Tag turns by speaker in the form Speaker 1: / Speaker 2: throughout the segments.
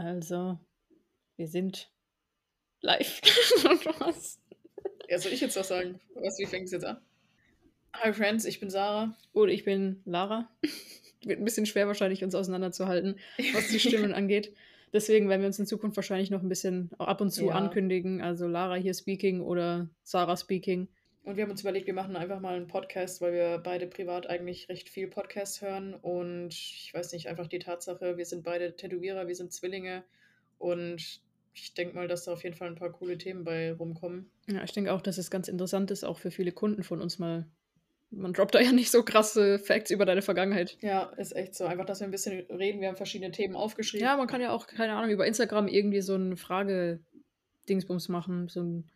Speaker 1: Also, wir sind live. Was?
Speaker 2: Ja, soll ich jetzt was sagen? Was, wie fängt es jetzt an? Hi Friends, ich bin Sarah.
Speaker 1: Und ich bin Lara. Wird ein bisschen schwer wahrscheinlich, uns auseinanderzuhalten, was die Stimmen angeht. Deswegen werden wir uns in Zukunft wahrscheinlich noch ein bisschen ab und zu
Speaker 2: Ja.
Speaker 1: ankündigen. Also Lara hier speaking oder Sarah speaking.
Speaker 2: Und wir haben uns überlegt, wir machen einfach mal einen Podcast, weil wir beide privat eigentlich recht viel Podcast hören. Und ich weiß nicht, einfach die Tatsache, wir sind beide Tätowierer, wir sind Zwillinge. Und ich denke mal, dass da auf jeden Fall ein paar coole Themen bei rumkommen.
Speaker 1: Ja, ich denke auch, dass es ganz interessant ist, auch für viele Kunden von uns mal. Man droppt da ja nicht so krasse Facts über deine Vergangenheit.
Speaker 2: Ja, ist echt so. Einfach, dass wir ein bisschen reden. Wir haben verschiedene Themen aufgeschrieben.
Speaker 1: Ja, man kann ja auch, keine Ahnung, über Instagram irgendwie so eine Frage-Dingsbums machen. So ein,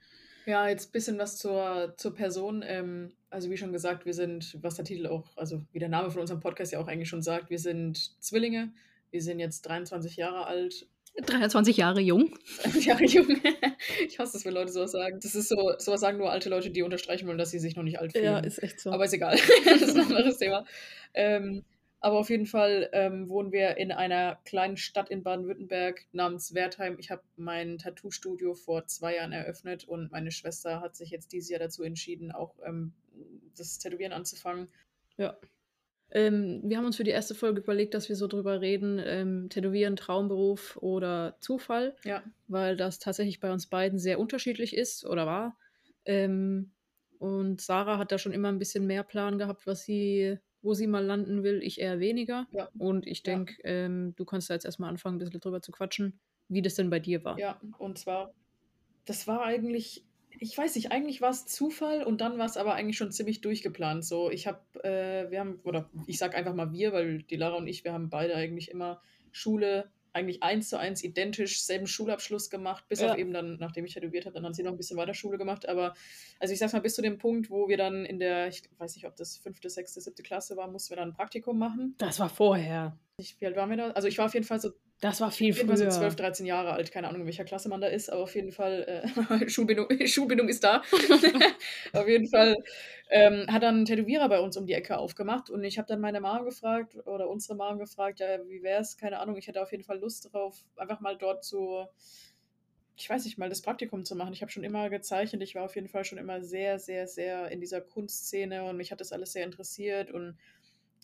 Speaker 2: Ja, jetzt ein bisschen was zur, zur Person. Ähm, also wie schon gesagt, wir sind, was der Titel auch, also wie der Name von unserem Podcast ja auch eigentlich schon sagt, wir sind Zwillinge. Wir sind jetzt 23 Jahre alt.
Speaker 1: 23 Jahre jung.
Speaker 2: Jahre jung. Ich hasse es, wenn Leute sowas sagen. Das ist so, sowas sagen nur alte Leute, die unterstreichen wollen, dass sie sich noch nicht alt fühlen.
Speaker 1: Ja, ist echt so.
Speaker 2: Aber ist egal. das ist ein anderes Thema. Ähm, aber auf jeden Fall ähm, wohnen wir in einer kleinen Stadt in Baden-Württemberg namens Wertheim. Ich habe mein Tattoo-Studio vor zwei Jahren eröffnet und meine Schwester hat sich jetzt dieses Jahr dazu entschieden, auch ähm, das Tätowieren anzufangen.
Speaker 1: Ja. Ähm, wir haben uns für die erste Folge überlegt, dass wir so drüber reden, ähm, Tätowieren, Traumberuf oder Zufall,
Speaker 2: Ja,
Speaker 1: weil das tatsächlich bei uns beiden sehr unterschiedlich ist oder war. Ähm, und Sarah hat da schon immer ein bisschen mehr Plan gehabt, was sie, wo sie mal landen will, ich eher weniger.
Speaker 2: Ja.
Speaker 1: Und ich
Speaker 2: Ja.
Speaker 1: denke, ähm, du kannst da jetzt erstmal anfangen, ein bisschen drüber zu quatschen, wie das denn bei dir war.
Speaker 2: ja. Und zwar, das war eigentlich, ich weiß nicht, eigentlich war es Zufall und dann war es aber eigentlich schon ziemlich durchgeplant. So, ich habe, äh, wir haben, oder ich sag einfach mal wir, weil die Lara und ich, wir haben beide eigentlich immer Schule eigentlich eins zu eins identisch, selben Schulabschluss gemacht, bis
Speaker 1: Ja.
Speaker 2: auf eben dann, nachdem ich tätowiert habe, dann hat sie noch ein bisschen weiter Schule gemacht. Aber, also ich sag's mal, bis zu dem Punkt, wo wir dann in der, ich weiß nicht, ob das fünfte, sechste, siebte Klasse war, mussten wir dann ein Praktikum machen.
Speaker 1: Das war vorher.
Speaker 2: Ich, wie alt waren wir da? Also ich war auf jeden Fall so
Speaker 1: Das war viel
Speaker 2: auf jeden Fall so
Speaker 1: früher.
Speaker 2: 12, 13 Jahre alt, keine Ahnung, in welcher Klasse man da ist, aber auf jeden Fall, äh, Schulbindung, Schulbindung ist da. auf jeden Fall ähm, hat dann ein Tätowierer bei uns um die Ecke aufgemacht und ich habe dann meine Mom gefragt oder unsere Mom gefragt, ja, wie wäre es, keine Ahnung, ich hätte auf jeden Fall Lust drauf, einfach mal dort so, ich weiß nicht, mal das Praktikum zu machen. Ich habe schon immer gezeichnet, ich war auf jeden Fall schon immer sehr, sehr, sehr in dieser Kunstszene und mich hat das alles sehr interessiert und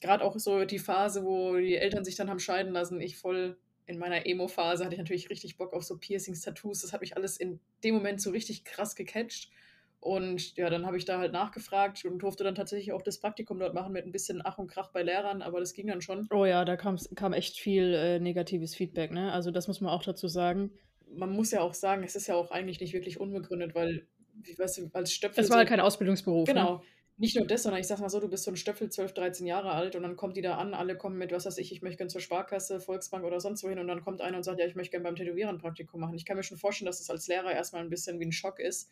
Speaker 2: gerade auch so die Phase, wo die Eltern sich dann haben scheiden lassen, ich voll in meiner Emo-Phase hatte ich natürlich richtig Bock auf so Piercings, Tattoos. Das hat mich alles in dem Moment so richtig krass gecatcht. Und ja, dann habe ich da halt nachgefragt und durfte dann tatsächlich auch das Praktikum dort machen mit ein bisschen Ach und Krach bei Lehrern, aber das ging dann schon.
Speaker 1: Oh ja, da kam echt viel äh, negatives Feedback, ne? Also das muss man auch dazu sagen.
Speaker 2: Man muss ja auch sagen, es ist ja auch eigentlich nicht wirklich unbegründet, weil, wie weißt du, als Stöpfel.
Speaker 1: Das war halt
Speaker 2: so-
Speaker 1: kein Ausbildungsberuf. Ne?
Speaker 2: Nicht nur das, sondern ich sag mal so, du bist so ein Stöffel 12, 13 Jahre alt und dann kommt die da an, alle kommen mit, was weiß ich, ich möchte gerne zur Sparkasse, Volksbank oder sonst wohin und dann kommt einer und sagt, ja, ich möchte gerne beim Tätowieren Praktikum machen. Ich kann mir schon vorstellen, dass das als Lehrer erstmal ein bisschen wie ein Schock ist.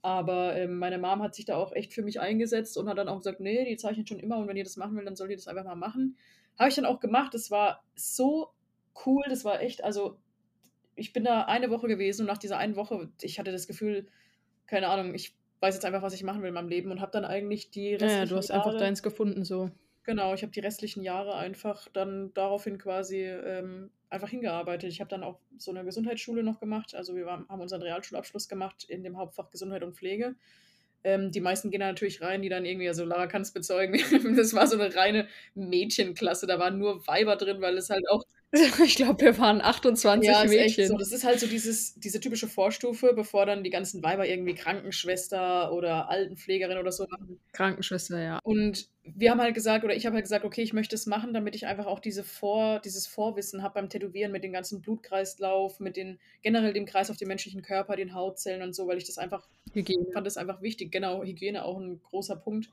Speaker 2: Aber ähm, meine Mom hat sich da auch echt für mich eingesetzt und hat dann auch gesagt, nee, die zeichnet schon immer und wenn ihr das machen will, dann soll ihr das einfach mal machen. Habe ich dann auch gemacht. Das war so cool, das war echt, also ich bin da eine Woche gewesen und nach dieser einen Woche, ich hatte das Gefühl, keine Ahnung, ich weiß jetzt einfach, was ich machen will in meinem Leben und habe dann eigentlich die restlichen
Speaker 1: ja, du hast
Speaker 2: Jahre,
Speaker 1: einfach deins gefunden, so.
Speaker 2: genau, ich habe die restlichen Jahre einfach dann daraufhin quasi ähm, einfach hingearbeitet. Ich habe dann auch so eine Gesundheitsschule noch gemacht, also wir waren, haben unseren Realschulabschluss gemacht in dem Hauptfach Gesundheit und Pflege. Ähm, die meisten gehen da natürlich rein, die dann irgendwie, also Lara kann es bezeugen, das war so eine reine Mädchenklasse, da waren nur Weiber drin, weil es halt auch
Speaker 1: Ich glaube, wir waren 28
Speaker 2: ja,
Speaker 1: Mädchen.
Speaker 2: so. Das ist halt so dieses, diese typische Vorstufe, bevor dann die ganzen Weiber irgendwie Krankenschwester oder Altenpflegerin oder so machen.
Speaker 1: Krankenschwester, ja.
Speaker 2: Und wir haben halt gesagt, oder ich habe halt gesagt, okay, ich möchte es machen, damit ich einfach auch diese Vor, dieses Vorwissen habe beim Tätowieren mit dem ganzen Blutkreislauf, mit den generell dem Kreis auf den menschlichen Körper, den Hautzellen und so, weil ich das einfach
Speaker 1: Hygiene.
Speaker 2: fand das einfach wichtig. Genau, Hygiene auch ein großer Punkt.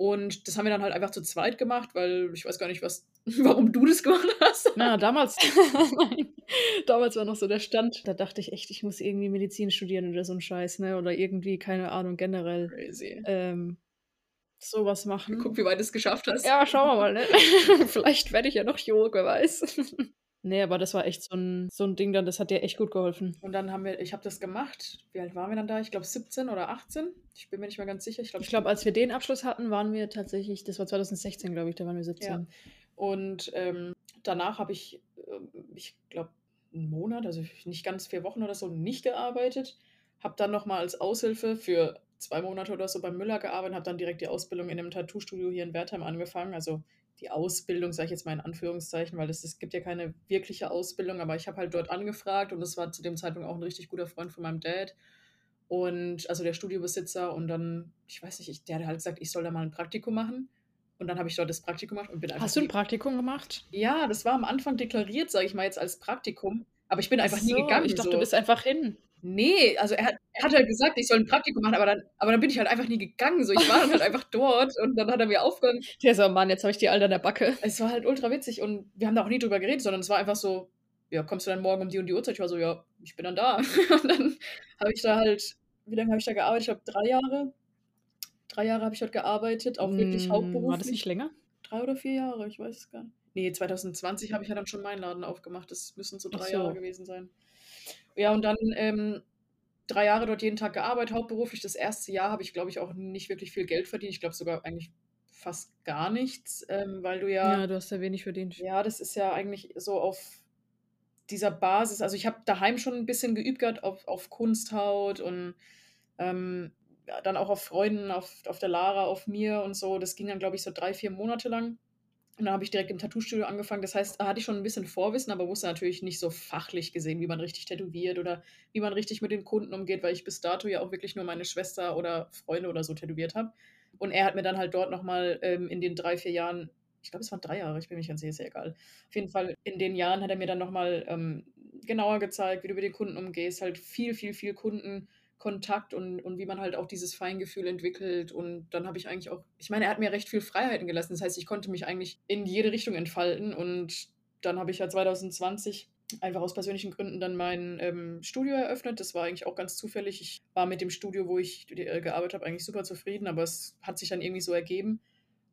Speaker 2: Und das haben wir dann halt einfach zu zweit gemacht, weil ich weiß gar nicht, was, warum du das gemacht hast.
Speaker 1: Na, damals, damals war noch so der Stand. Da dachte ich echt, ich muss irgendwie Medizin studieren oder so ein Scheiß, ne? Oder irgendwie, keine Ahnung, generell
Speaker 2: Crazy.
Speaker 1: ähm, sowas machen.
Speaker 2: Guck, wie weit du es geschafft hast.
Speaker 1: Ja, schauen wir mal, ne? Vielleicht werde ich ja noch Chirurg, wer weiß. nee, aber das war echt so ein, so ein Ding dann, das hat dir echt gut geholfen.
Speaker 2: Und dann haben wir, ich habe das gemacht. Wie alt waren wir dann da? Ich glaube 17 oder 18. Ich bin mir nicht mehr ganz sicher. Ich glaube,
Speaker 1: Ich glaube, als wir den Abschluss hatten, waren wir tatsächlich, das war 2016, glaube ich, da waren wir 17.
Speaker 2: Ja. Und ähm, danach habe ich, ähm, ich glaube, 'n Monat, also nicht ganz 4 Wochen oder so nicht gearbeitet, habe dann noch mal als Aushilfe für 2 Monate oder so beim Müller gearbeitet, habe dann direkt die Ausbildung in 'nem Tattoo-Studio hier in Wertheim angefangen. Also, die Ausbildung, sage ich jetzt mal in Anführungszeichen, weil es es gibt ja keine wirkliche Ausbildung, aber ich habe halt dort angefragt und das war zu dem Zeitpunkt auch 'n richtig guter Freund von meinem Dad. Und also der Studiobesitzer und dann ich weiß nicht, ich der hat halt gesagt, ich soll da mal 'n Praktikum machen und dann habe ich dort das Praktikum gemacht und bin einfach
Speaker 1: Hast du 'n
Speaker 2: nie
Speaker 1: Praktikum gemacht?
Speaker 2: Ja, das war am Anfang deklariert, sage ich mal jetzt als Praktikum, aber ich bin
Speaker 1: Ach
Speaker 2: einfach nie
Speaker 1: so, ich
Speaker 2: gegangen
Speaker 1: dachte, du
Speaker 2: so.
Speaker 1: bist einfach hin.
Speaker 2: Ne, also er hat er hat halt gesagt, ich soll 'n Praktikum machen, aber dann aber dann bin ich halt einfach nie gegangen so. Ich war dann halt einfach dort und dann hat er mir Aufgaben
Speaker 1: Der so: „Mann, jetzt habe ich die Alte an der Backe.“
Speaker 2: Es war halt ultra witzig und wir haben da auch nie drüber geredet, sondern es war einfach so: „Ja, kommst du dann morgen um die und die Uhrzeit?“ Ich war so: „Ja, ich bin dann da.“ Und dann habe ich da halt wie lange habe ich da gearbeitet? Ich glaube 3 Jahre 3 Jahre habe ich dort gearbeitet, auch wirklich
Speaker 1: Hm, war das nicht
Speaker 2: hauptberuflich.
Speaker 1: länger?
Speaker 2: 3 oder 4 Jahre, ich weiß es gar nicht. Ne, 2020 habe ich ja dann schon meinen Laden aufgemacht. Das müssen so
Speaker 1: Ach
Speaker 2: 3 Jahre
Speaker 1: so.
Speaker 2: gewesen sein. Ja, und dann, ähm, 3 Jahre dort jeden Tag gearbeitet, hauptberuflich. Das 1. Jahr habe ich, glaube ich, auch nicht wirklich viel Geld verdient. Ich glaube sogar eigentlich fast gar nichts, ähm, weil du ja
Speaker 1: Ja, du hast ja wenig verdient.
Speaker 2: ja, das ist ja eigentlich so auf dieser Basis also, ich habe daheim schon 'n bisschen geübt gehabt auf auf Kunsthaut und, ähm, dann auch auf Freunden, auf auf der Lara, auf mir und so. Das ging dann, glaube ich, so 3, 4 Monate lang. Und dann habe ich direkt im Tattoo-Studio angefangen. Das heißt, da hatte ich schon 'n bisschen Vorwissen, aber wusste natürlich nicht so fachlich gesehen, wie man richtig tätowiert oder wie man richtig mit den Kunden umgeht, weil ich bis dato ja auch wirklich nur meine Schwester oder Freunde oder so tätowiert habe. Und er hat mir dann halt dort noch mal, ähm, in den 3, 4 Jahren ich glaube, es waren 3 Jahre, ich bin mir nicht ganz sicher, ist egal. Auf jeden Fall in den Jahren hat er mir dann noch mal, ähm, genauer gezeigt, wie du mit den Kunden umgehst, halt viel, viel, viel Kundenkontakt und und wie man halt auch dieses Feingefühl entwickelt. Und dann habe ich eigentlich auch ich meine, er hat mir recht viel Freiheiten gelassen. Das heißt, ich konnte mich eigentlich in jede Richtung entfalten und dann habe ich ja 2020 einfach aus persönlichen Gründen dann mein, ähm, Studio eröffnet. Das war eigentlich auch ganz zufällig. Ich war mit dem Studio, wo ich äh, gearbeitet habe, eigentlich super zufrieden, aber es hat sich dann irgendwie so ergeben.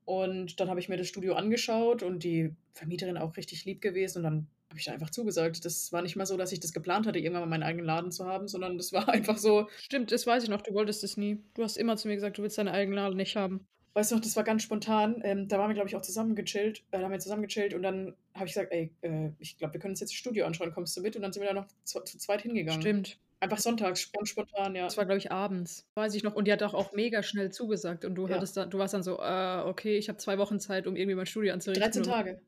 Speaker 2: Und dann habe ich mir das Studio angeschaut und die Vermieterin auch richtig lieb gewesen und dann habe ich da einfach zugesagt. Das war nicht mal so, dass ich das geplant hatte, irgendwann mal meinen eigenen Laden zu haben, sondern das war einfach so
Speaker 1: Stimmt, das weiß ich noch, du wolltest das nie. Du hast immer zu mir gesagt, du willst deinen eigenen Laden nicht haben.
Speaker 2: Weißt du noch, das war ganz spontan. Ähm, da waren wir, glaube ich, auch zusammen gechillt äh, da haben wir zusammen gechillt und dann habe ich gesagt: „Ey, äh, ich glaube, wir können uns jetzt das Studio anschauen. Kommst du mit?“ Und dann sind wir da noch zu zu zweit hingegangen.
Speaker 1: Stimmt.
Speaker 2: Einfach sonntags, ganz spontan, ja.
Speaker 1: Das war, glaube ich, abends, weiß ich noch. Und die hat auch auch mega schnell zugesagt und du
Speaker 2: Ja.
Speaker 1: hattest da du warst dann so: „Äh, okay, ich habe 2 Wochen Zeit, um irgendwie mein Studio anzurichten.“
Speaker 2: 13
Speaker 1: und
Speaker 2: Tage.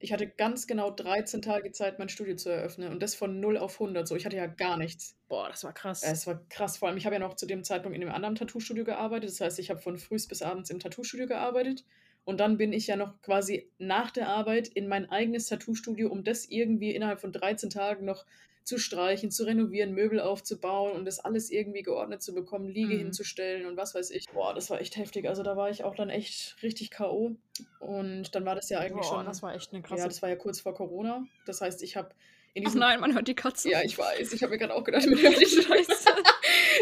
Speaker 2: Ich hatte ganz genau 13 Tage Zeit, mein Studio zu eröffnen und das von 0 auf 100 so. Ich hatte ja gar nichts.
Speaker 1: Boah, das war krass.
Speaker 2: Es war krass. Vor allem, ich habe ja noch zu dem Zeitpunkt in 'nem anderen Tattoo-Studio gearbeitet. Das heißt, ich habe von frühs bis abends im Tattoo-Studio gearbeitet und dann bin ich ja noch quasi nach der Arbeit in mein eigenes Tattoo-Studio, um das irgendwie innerhalb von 13 Tagen noch zu streichen, zu renovieren, Möbel aufzubauen und das alles irgendwie geordnet zu bekommen, Liege
Speaker 1: Mhm.
Speaker 2: hinzustellen und was weiß ich. Boah, das war echt heftig. Also, da war ich auch dann echt richtig K.O. Und dann war das ja eigentlich
Speaker 1: Boah,
Speaker 2: schon
Speaker 1: das war echt 'ne
Speaker 2: ja,
Speaker 1: krasse
Speaker 2: das war ja kurz vor Corona. Das heißt, ich habe in
Speaker 1: Ach
Speaker 2: diesem
Speaker 1: nein, man hört die Katzen.
Speaker 2: Ja, ich weiß. Ich habe mir grad auch gedacht, man hört die Scheiße.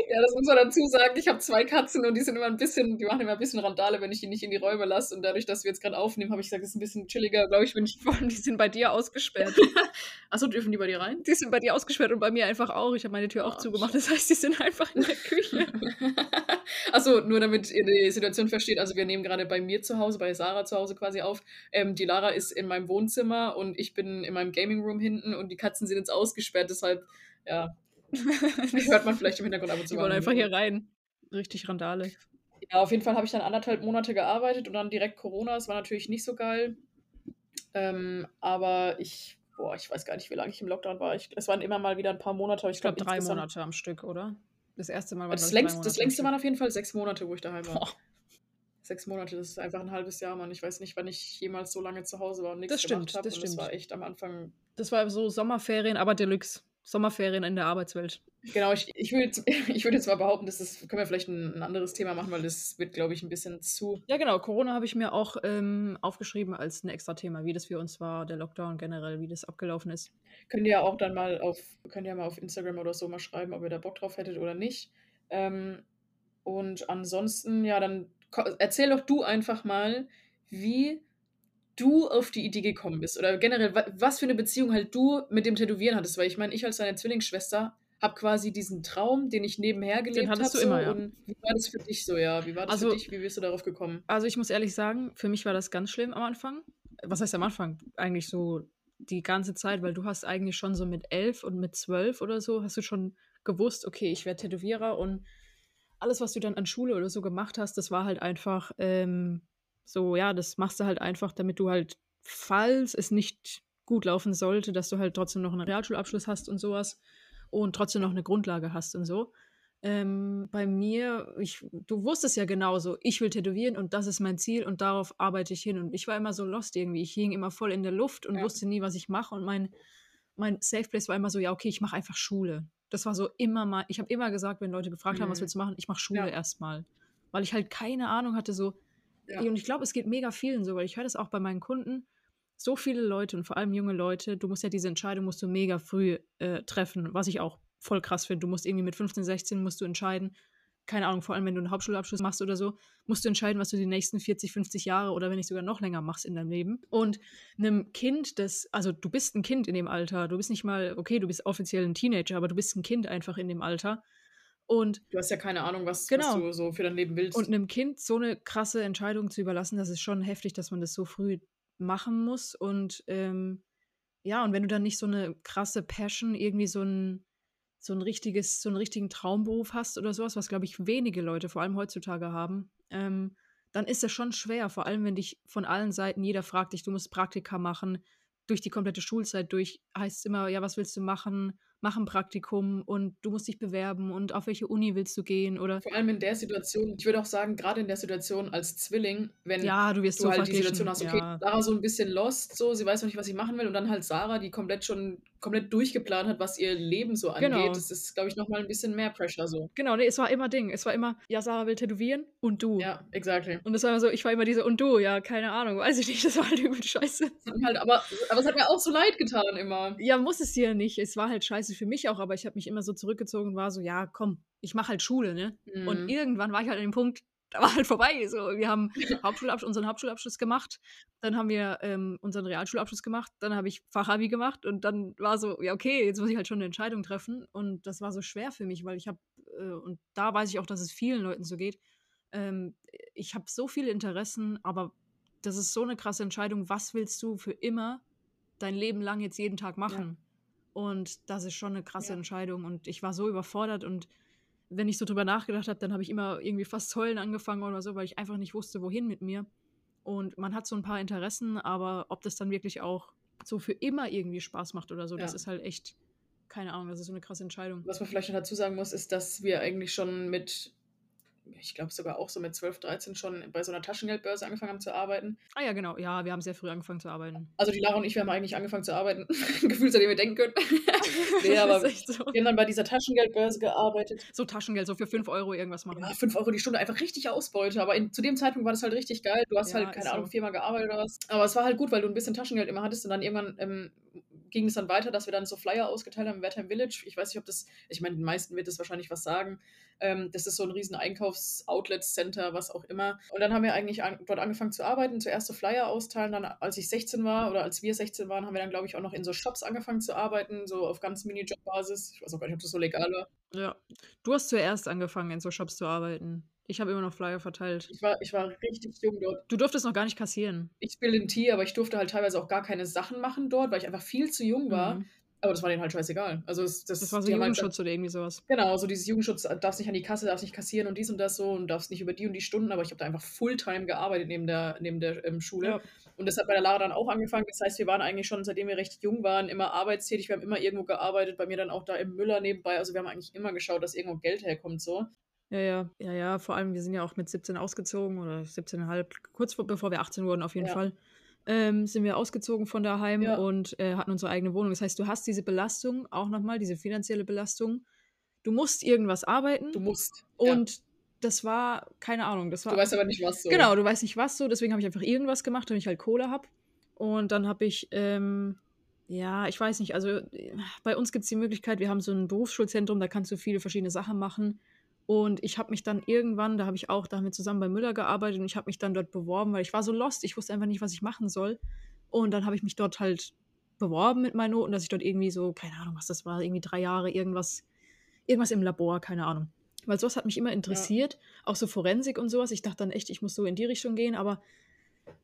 Speaker 2: Ja, das muss man dazu sagen. Ich habe 2 Katzen und die sind immer 'n bisschen die machen immer 'n bisschen Randale, wenn ich die nicht in die Räume lasse. Und dadurch, dass wir jetzt grad aufnehmen, habe ich gesagt, es ist 'n bisschen chilliger, glaube ich, wenn ich
Speaker 1: Vor allem, die sind bei dir ausgesperrt.
Speaker 2: Ach so, dürfen die bei dir rein?
Speaker 1: Die sind bei dir ausgesperrt und bei mir einfach auch. Ich habe meine Tür auch
Speaker 2: Ah,
Speaker 1: zugemacht. Das heißt, die sind einfach in der Küche.
Speaker 2: Ach so, nur damit ihr die Situation versteht. Also, wir nehmen grade bei mir zu Hause, bei Sarah zu Hause quasi auf. Ähm, die Lara ist in meinem Wohnzimmer und ich bin in meinem Gaming Room hinten und die Katzen sind jetzt ausgesperrt. Deshalb, ja, hört man vielleicht im Hintergrund ab und zu
Speaker 1: Die wollen einfach hier rein. Richtig Randale.
Speaker 2: Ja, auf jeden Fall habe ich dann 1 1/2 Monate gearbeitet und dann direkt Corona. Das war natürlich nicht so geil. Ähm, aber ich boah, ich weiß gar nicht, wie lange ich im Lockdown war. Ich es waren immer mal wieder 'n paar Monate, ich
Speaker 1: Ich glaube, 3
Speaker 2: insgesamt
Speaker 1: Monate am Stück, oder? Das 1. Mal waren,
Speaker 2: das
Speaker 1: glaube ich, 3
Speaker 2: längst das längste waren auf jeden Fall 6 Monate, wo ich daheim war.
Speaker 1: Boah.
Speaker 2: 6 Monate, das ist einfach 'n 1/2 Jahr, Mann. Ich weiß nicht, wann ich jemals so lange zu Hause war und
Speaker 1: Das
Speaker 2: nix gemacht
Speaker 1: stimmt,
Speaker 2: habe.
Speaker 1: das
Speaker 2: Und das
Speaker 1: stimmt.
Speaker 2: war echt am Anfang
Speaker 1: Das war so Sommerferien, aber Deluxe. Sommerferien in der Arbeitswelt.
Speaker 2: Genau, ich ich würde jetzt ich würde jetzt mal behaupten, das ist können wir vielleicht 'n 'n anderes Thema machen, weil das wird, glaube ich, 'n bisschen zu
Speaker 1: Ja, genau. Corona habe ich mir auch, ähm, aufgeschrieben als 'n Extrathema, wie das für uns war, der Lockdown generell, wie das abgelaufen ist.
Speaker 2: Könnt ihr ja auch dann mal auf könnt ihr ja mal auf Instagram oder so mal schreiben, ob ihr da Bock drauf hättet oder nicht. Ähm, und ansonsten, ja, dann erzähl doch du einfach mal, wie du auf die Idee gekommen bist oder generell, wa was für 'ne Beziehung halt du mit dem Tätowieren hattest. Weil ich meine, ich als deine Zwillingsschwester habe quasi diesen Traum, den ich nebenher gelebt habe so.
Speaker 1: immer, ja.
Speaker 2: Und wie war das für dich so, ja? Wie war das für
Speaker 1: Also
Speaker 2: dich? Wie bist du darauf gekommen?
Speaker 1: also, ich muss ehrlich sagen, für mich war das ganz schlimm am Anfang. Was heißt am Anfang? Eigentlich so die ganze Zeit, weil du hast eigentlich schon so mit elf und mit zwölf oder so, hast du schon gewusst, okay, ich werde Tätowierer und alles, was du dann an Schule oder so gemacht hast, das war halt einfach ähm, so, ja, das machst du halt einfach, damit du halt, falls es nicht gut laufen sollte, dass du halt trotzdem noch einen Realschulabschluss hast und sowas und trotzdem noch eine Grundlage hast und so. Ähm, bei mir, ich, du wusstest ja genauso, ich will tätowieren und das ist mein Ziel und darauf arbeite ich hin. Und ich war immer so lost irgendwie. Ich hing immer voll in der Luft und
Speaker 2: Ja.
Speaker 1: wusste nie, was ich mache. Und mein, mein Safe Place war immer so, ja, okay, ich mache einfach Schule. Das war so immer mal, ich habe immer gesagt, wenn Leute gefragt haben, was
Speaker 2: Mhm.
Speaker 1: willst du machen, ich mache Schule
Speaker 2: Ja.
Speaker 1: erstmal. Weil ich halt keine Ahnung hatte, so,
Speaker 2: Ja.
Speaker 1: und ich glaube, es geht mega vielen so, weil ich höre das auch bei meinen Kunden. So viele Leute und vor allem junge Leute, du musst ja diese Entscheidung musst du mega früh äh, treffen, was ich auch voll krass finde. Du musst irgendwie mit 15, 16 musst du entscheiden, keine Ahnung, vor allem wenn du einen Hauptschulabschluss machst oder so, musst du entscheiden, was du die nächsten 40, 50 Jahre oder wenn nicht sogar noch länger machst in deinem Leben. Und einem Kind, das, also du bist ein Kind in dem Alter, du bist nicht mal, okay, du bist offiziell ein Teenager, aber du bist ein Kind einfach in dem Alter. Und
Speaker 2: Du hast ja keine Ahnung, was, was
Speaker 1: Genau.
Speaker 2: du so für dein Leben willst.
Speaker 1: und einem Kind so eine krasse Entscheidung zu überlassen, das ist schon heftig, dass man das so früh machen muss. Und ähm, ja, und wenn du dann nicht so eine krasse Passion, irgendwie so ein, so ein richtiges, so einen richtigen Traumberuf hast oder sowas, was, glaube ich, wenige Leute, vor allem heutzutage haben, ähm, dann ist das schon schwer, vor allem wenn dich von allen Seiten jeder fragt dich, du musst Praktika machen, durch die komplette Schulzeit durch heißt es immer, ja, was willst du machen? Mach ein Praktikum und du musst dich bewerben und auf welche Uni willst du gehen oder
Speaker 2: Vor allem in der Situation, ich würde auch sagen, gerade in der Situation als Zwilling, wenn
Speaker 1: Ja, du wirst
Speaker 2: du
Speaker 1: so
Speaker 2: halt die. Situation hast, okay,
Speaker 1: ja.
Speaker 2: Sarah so ein bisschen lost, so, sie weiß noch nicht, was sie machen will, und dann halt Sarah, die komplett schon komplett durchgeplant hat, was ihr Leben so angeht.
Speaker 1: Genau.
Speaker 2: Das ist, glaube ich, nochmal ein bisschen mehr Pressure so.
Speaker 1: Genau, nee, es war immer Ding. Es war immer, ja, Sarah will tätowieren und du.
Speaker 2: Ja, exactly.
Speaker 1: Und es war immer so, ich war immer diese und du, ja, keine Ahnung, weiß ich nicht, das war halt übel scheiße.
Speaker 2: Halt, aber, aber es hat mir auch so leid getan immer.
Speaker 1: Ja, muss es dir nicht. Es war halt scheiße für mich auch, aber ich habe mich immer so zurückgezogen und war so, ja, komm, ich mache halt Schule, ne? Und
Speaker 2: Mhm.
Speaker 1: irgendwann war ich halt an dem Punkt, da war halt vorbei. So, wir haben Hauptschulabschluss, unseren Hauptschulabschluss gemacht, dann haben wir ähm, unseren Realschulabschluss gemacht, dann habe ich Fachabi gemacht und dann war so, ja, okay, jetzt muss ich halt schon eine Entscheidung treffen. Und das war so schwer für mich, weil ich habe, äh, und da weiß ich auch, dass es vielen Leuten so geht, ähm, ich habe so viele Interessen, aber das ist so eine krasse Entscheidung, was willst du für immer dein Leben lang jetzt jeden Tag machen? Und das ist schon eine krasse
Speaker 2: Ja.
Speaker 1: Entscheidung. Und ich war so überfordert und wenn ich so drüber nachgedacht habe, dann habe ich immer irgendwie fast heulen angefangen oder so, weil ich einfach nicht wusste, wohin mit mir. Und man hat so ein paar Interessen, aber ob das dann wirklich auch so für immer irgendwie Spaß macht oder so, das
Speaker 2: Ja.
Speaker 1: ist halt echt, keine Ahnung, das ist so eine krasse Entscheidung.
Speaker 2: Was man vielleicht noch dazu sagen muss, ist, dass wir eigentlich schon mit, ich glaube sogar auch so mit 12, 13 schon bei so einer Taschengeldbörse angefangen haben zu arbeiten.
Speaker 1: Ah ja, genau. Ja, wir haben sehr früh angefangen zu arbeiten.
Speaker 2: Also die Lara und ich, wir haben eigentlich angefangen zu arbeiten. Gefühlt, seitdem wir denken können. nee, aber
Speaker 1: so.
Speaker 2: wir haben dann bei dieser Taschengeldbörse gearbeitet.
Speaker 1: So Taschengeld, so für 5 Euro irgendwas machen.
Speaker 2: Ja, 5 Euro die Stunde, einfach richtig Ausbeute. Aber in, zu dem Zeitpunkt war das halt richtig geil. Du hast
Speaker 1: Ja,
Speaker 2: halt, keine
Speaker 1: so.
Speaker 2: Ahnung, viermal gearbeitet oder was. Aber es war halt gut, weil du ein bisschen Taschengeld immer hattest und dann irgendwann ähm, ging es dann weiter, dass wir dann so Flyer ausgeteilt haben im Wertheim Village. Ich weiß nicht, ob das, ich meine, den meisten wird das wahrscheinlich was sagen. Ähm, das ist so ein riesen Einkaufs-Outlet-Center, was auch immer. Und dann haben wir eigentlich an, dort angefangen zu arbeiten, zuerst so Flyer austeilen. Dann, als ich 16 war oder als wir 16 waren, haben wir dann, glaube ich, auch noch in so Shops angefangen zu arbeiten, so auf ganz Minijob-Basis. Ich weiß auch gar nicht, ob das so legal war.
Speaker 1: Ja. Du hast zuerst angefangen, in so Shops zu arbeiten. Ich habe immer noch Flyer verteilt.
Speaker 2: Ich war, ich war richtig jung dort.
Speaker 1: Du durftest noch gar nicht kassieren.
Speaker 2: ich spiele in Tee, aber ich durfte halt teilweise auch gar keine Sachen machen dort, weil ich einfach viel zu jung war.
Speaker 1: Mhm.
Speaker 2: Aber das war denen halt scheißegal. Also es, das,
Speaker 1: Das war so
Speaker 2: halt
Speaker 1: Jugendschutz oder irgendwie sowas.
Speaker 2: Genau, so dieses Jugendschutz, äh, darfst nicht an die Kasse, darfst nicht kassieren und dies und das so und darfst nicht über die und die Stunden, aber ich habe da einfach Fulltime gearbeitet neben der, neben der ähm, Schule.
Speaker 1: Ja.
Speaker 2: Und das hat bei der Lara dann auch angefangen. Das heißt, wir waren eigentlich schon, seitdem wir recht jung waren, immer arbeitstätig. Wir haben immer irgendwo gearbeitet, bei mir dann auch da im Müller nebenbei. Also wir haben eigentlich immer geschaut, dass irgendwo Geld herkommt so.
Speaker 1: Ja, ja, ja, ja. Vor allem, wir sind ja auch mit 17 ausgezogen oder 17,5, kurz vor, bevor wir 18 wurden, auf jeden
Speaker 2: Ja.
Speaker 1: Fall. Ähm, sind wir ausgezogen von daheim
Speaker 2: Ja.
Speaker 1: und äh, hatten unsere eigene Wohnung. Das heißt, du hast diese Belastung auch nochmal, diese finanzielle Belastung. Du musst irgendwas arbeiten
Speaker 2: Du musst. ja.
Speaker 1: und das war, keine Ahnung, das war.
Speaker 2: Du weißt aber nicht, was so.
Speaker 1: Genau, du weißt nicht was so, deswegen habe ich einfach irgendwas gemacht, damit ich halt Kohle habe. Und dann habe ich, ähm, ja, ich weiß nicht, also äh, bei uns gibt es die Möglichkeit, wir haben so ein Berufsschulzentrum, da kannst du viele verschiedene Sachen machen. Und ich habe mich dann irgendwann, da habe ich auch, da haben wir zusammen bei Müller gearbeitet und ich habe mich dann dort beworben, weil ich war so lost, ich wusste einfach nicht, was ich machen soll. Und dann habe ich mich dort halt beworben mit meinen Noten, dass ich dort irgendwie so, keine Ahnung, was das war, irgendwie drei Jahre irgendwas, irgendwas im Labor, keine Ahnung. Weil sowas hat mich immer interessiert, auch so Forensik und sowas. Ich dachte dann echt, ich muss so in die Richtung gehen, aber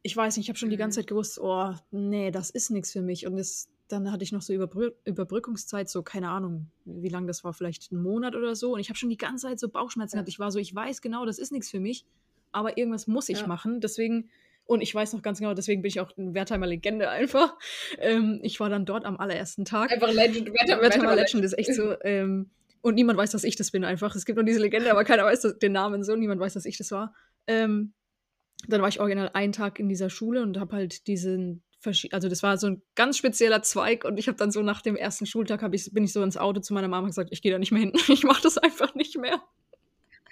Speaker 1: ich weiß nicht, ich habe schon die
Speaker 2: Mhm.
Speaker 1: ganze Zeit gewusst: „Oh, ne, das ist nix für mich.“ Und das dann hatte ich noch so Überbrü Überbrückungszeit, so, keine Ahnung, wie lang das war, vielleicht 'n Monat oder so. Und ich habe schon die ganze Zeit so Bauchschmerzen
Speaker 2: Ja.
Speaker 1: gehabt. Ich war so: „Ich weiß genau, das ist nix für mich, aber irgendwas muss ich
Speaker 2: Ja.
Speaker 1: machen.“ Deswegen und ich weiß noch ganz genau, deswegen bin ich auch 'n Wertheimer Legende einfach. Ähm, ich war dann dort am allerersten Tag.
Speaker 2: Einfach Legend, Wertheimer
Speaker 1: Wertheimer
Speaker 2: Wertheimer
Speaker 1: Legend ist echt so, ähm und niemand weiß, dass ich das bin einfach. Es gibt nur diese Legende, aber keiner weiß den Namen so. Niemand weiß, dass ich das war. Ähm, dann war ich original einen Tag in dieser Schule und habe halt diesen also, das war so 'n ganz spezieller Zweig und ich habe dann so nach dem ersten Schultag ich bin ich so ins Auto zu meiner Mama gesagt: „Ich gehe da nicht mehr hin. Ich mache das einfach nicht mehr.“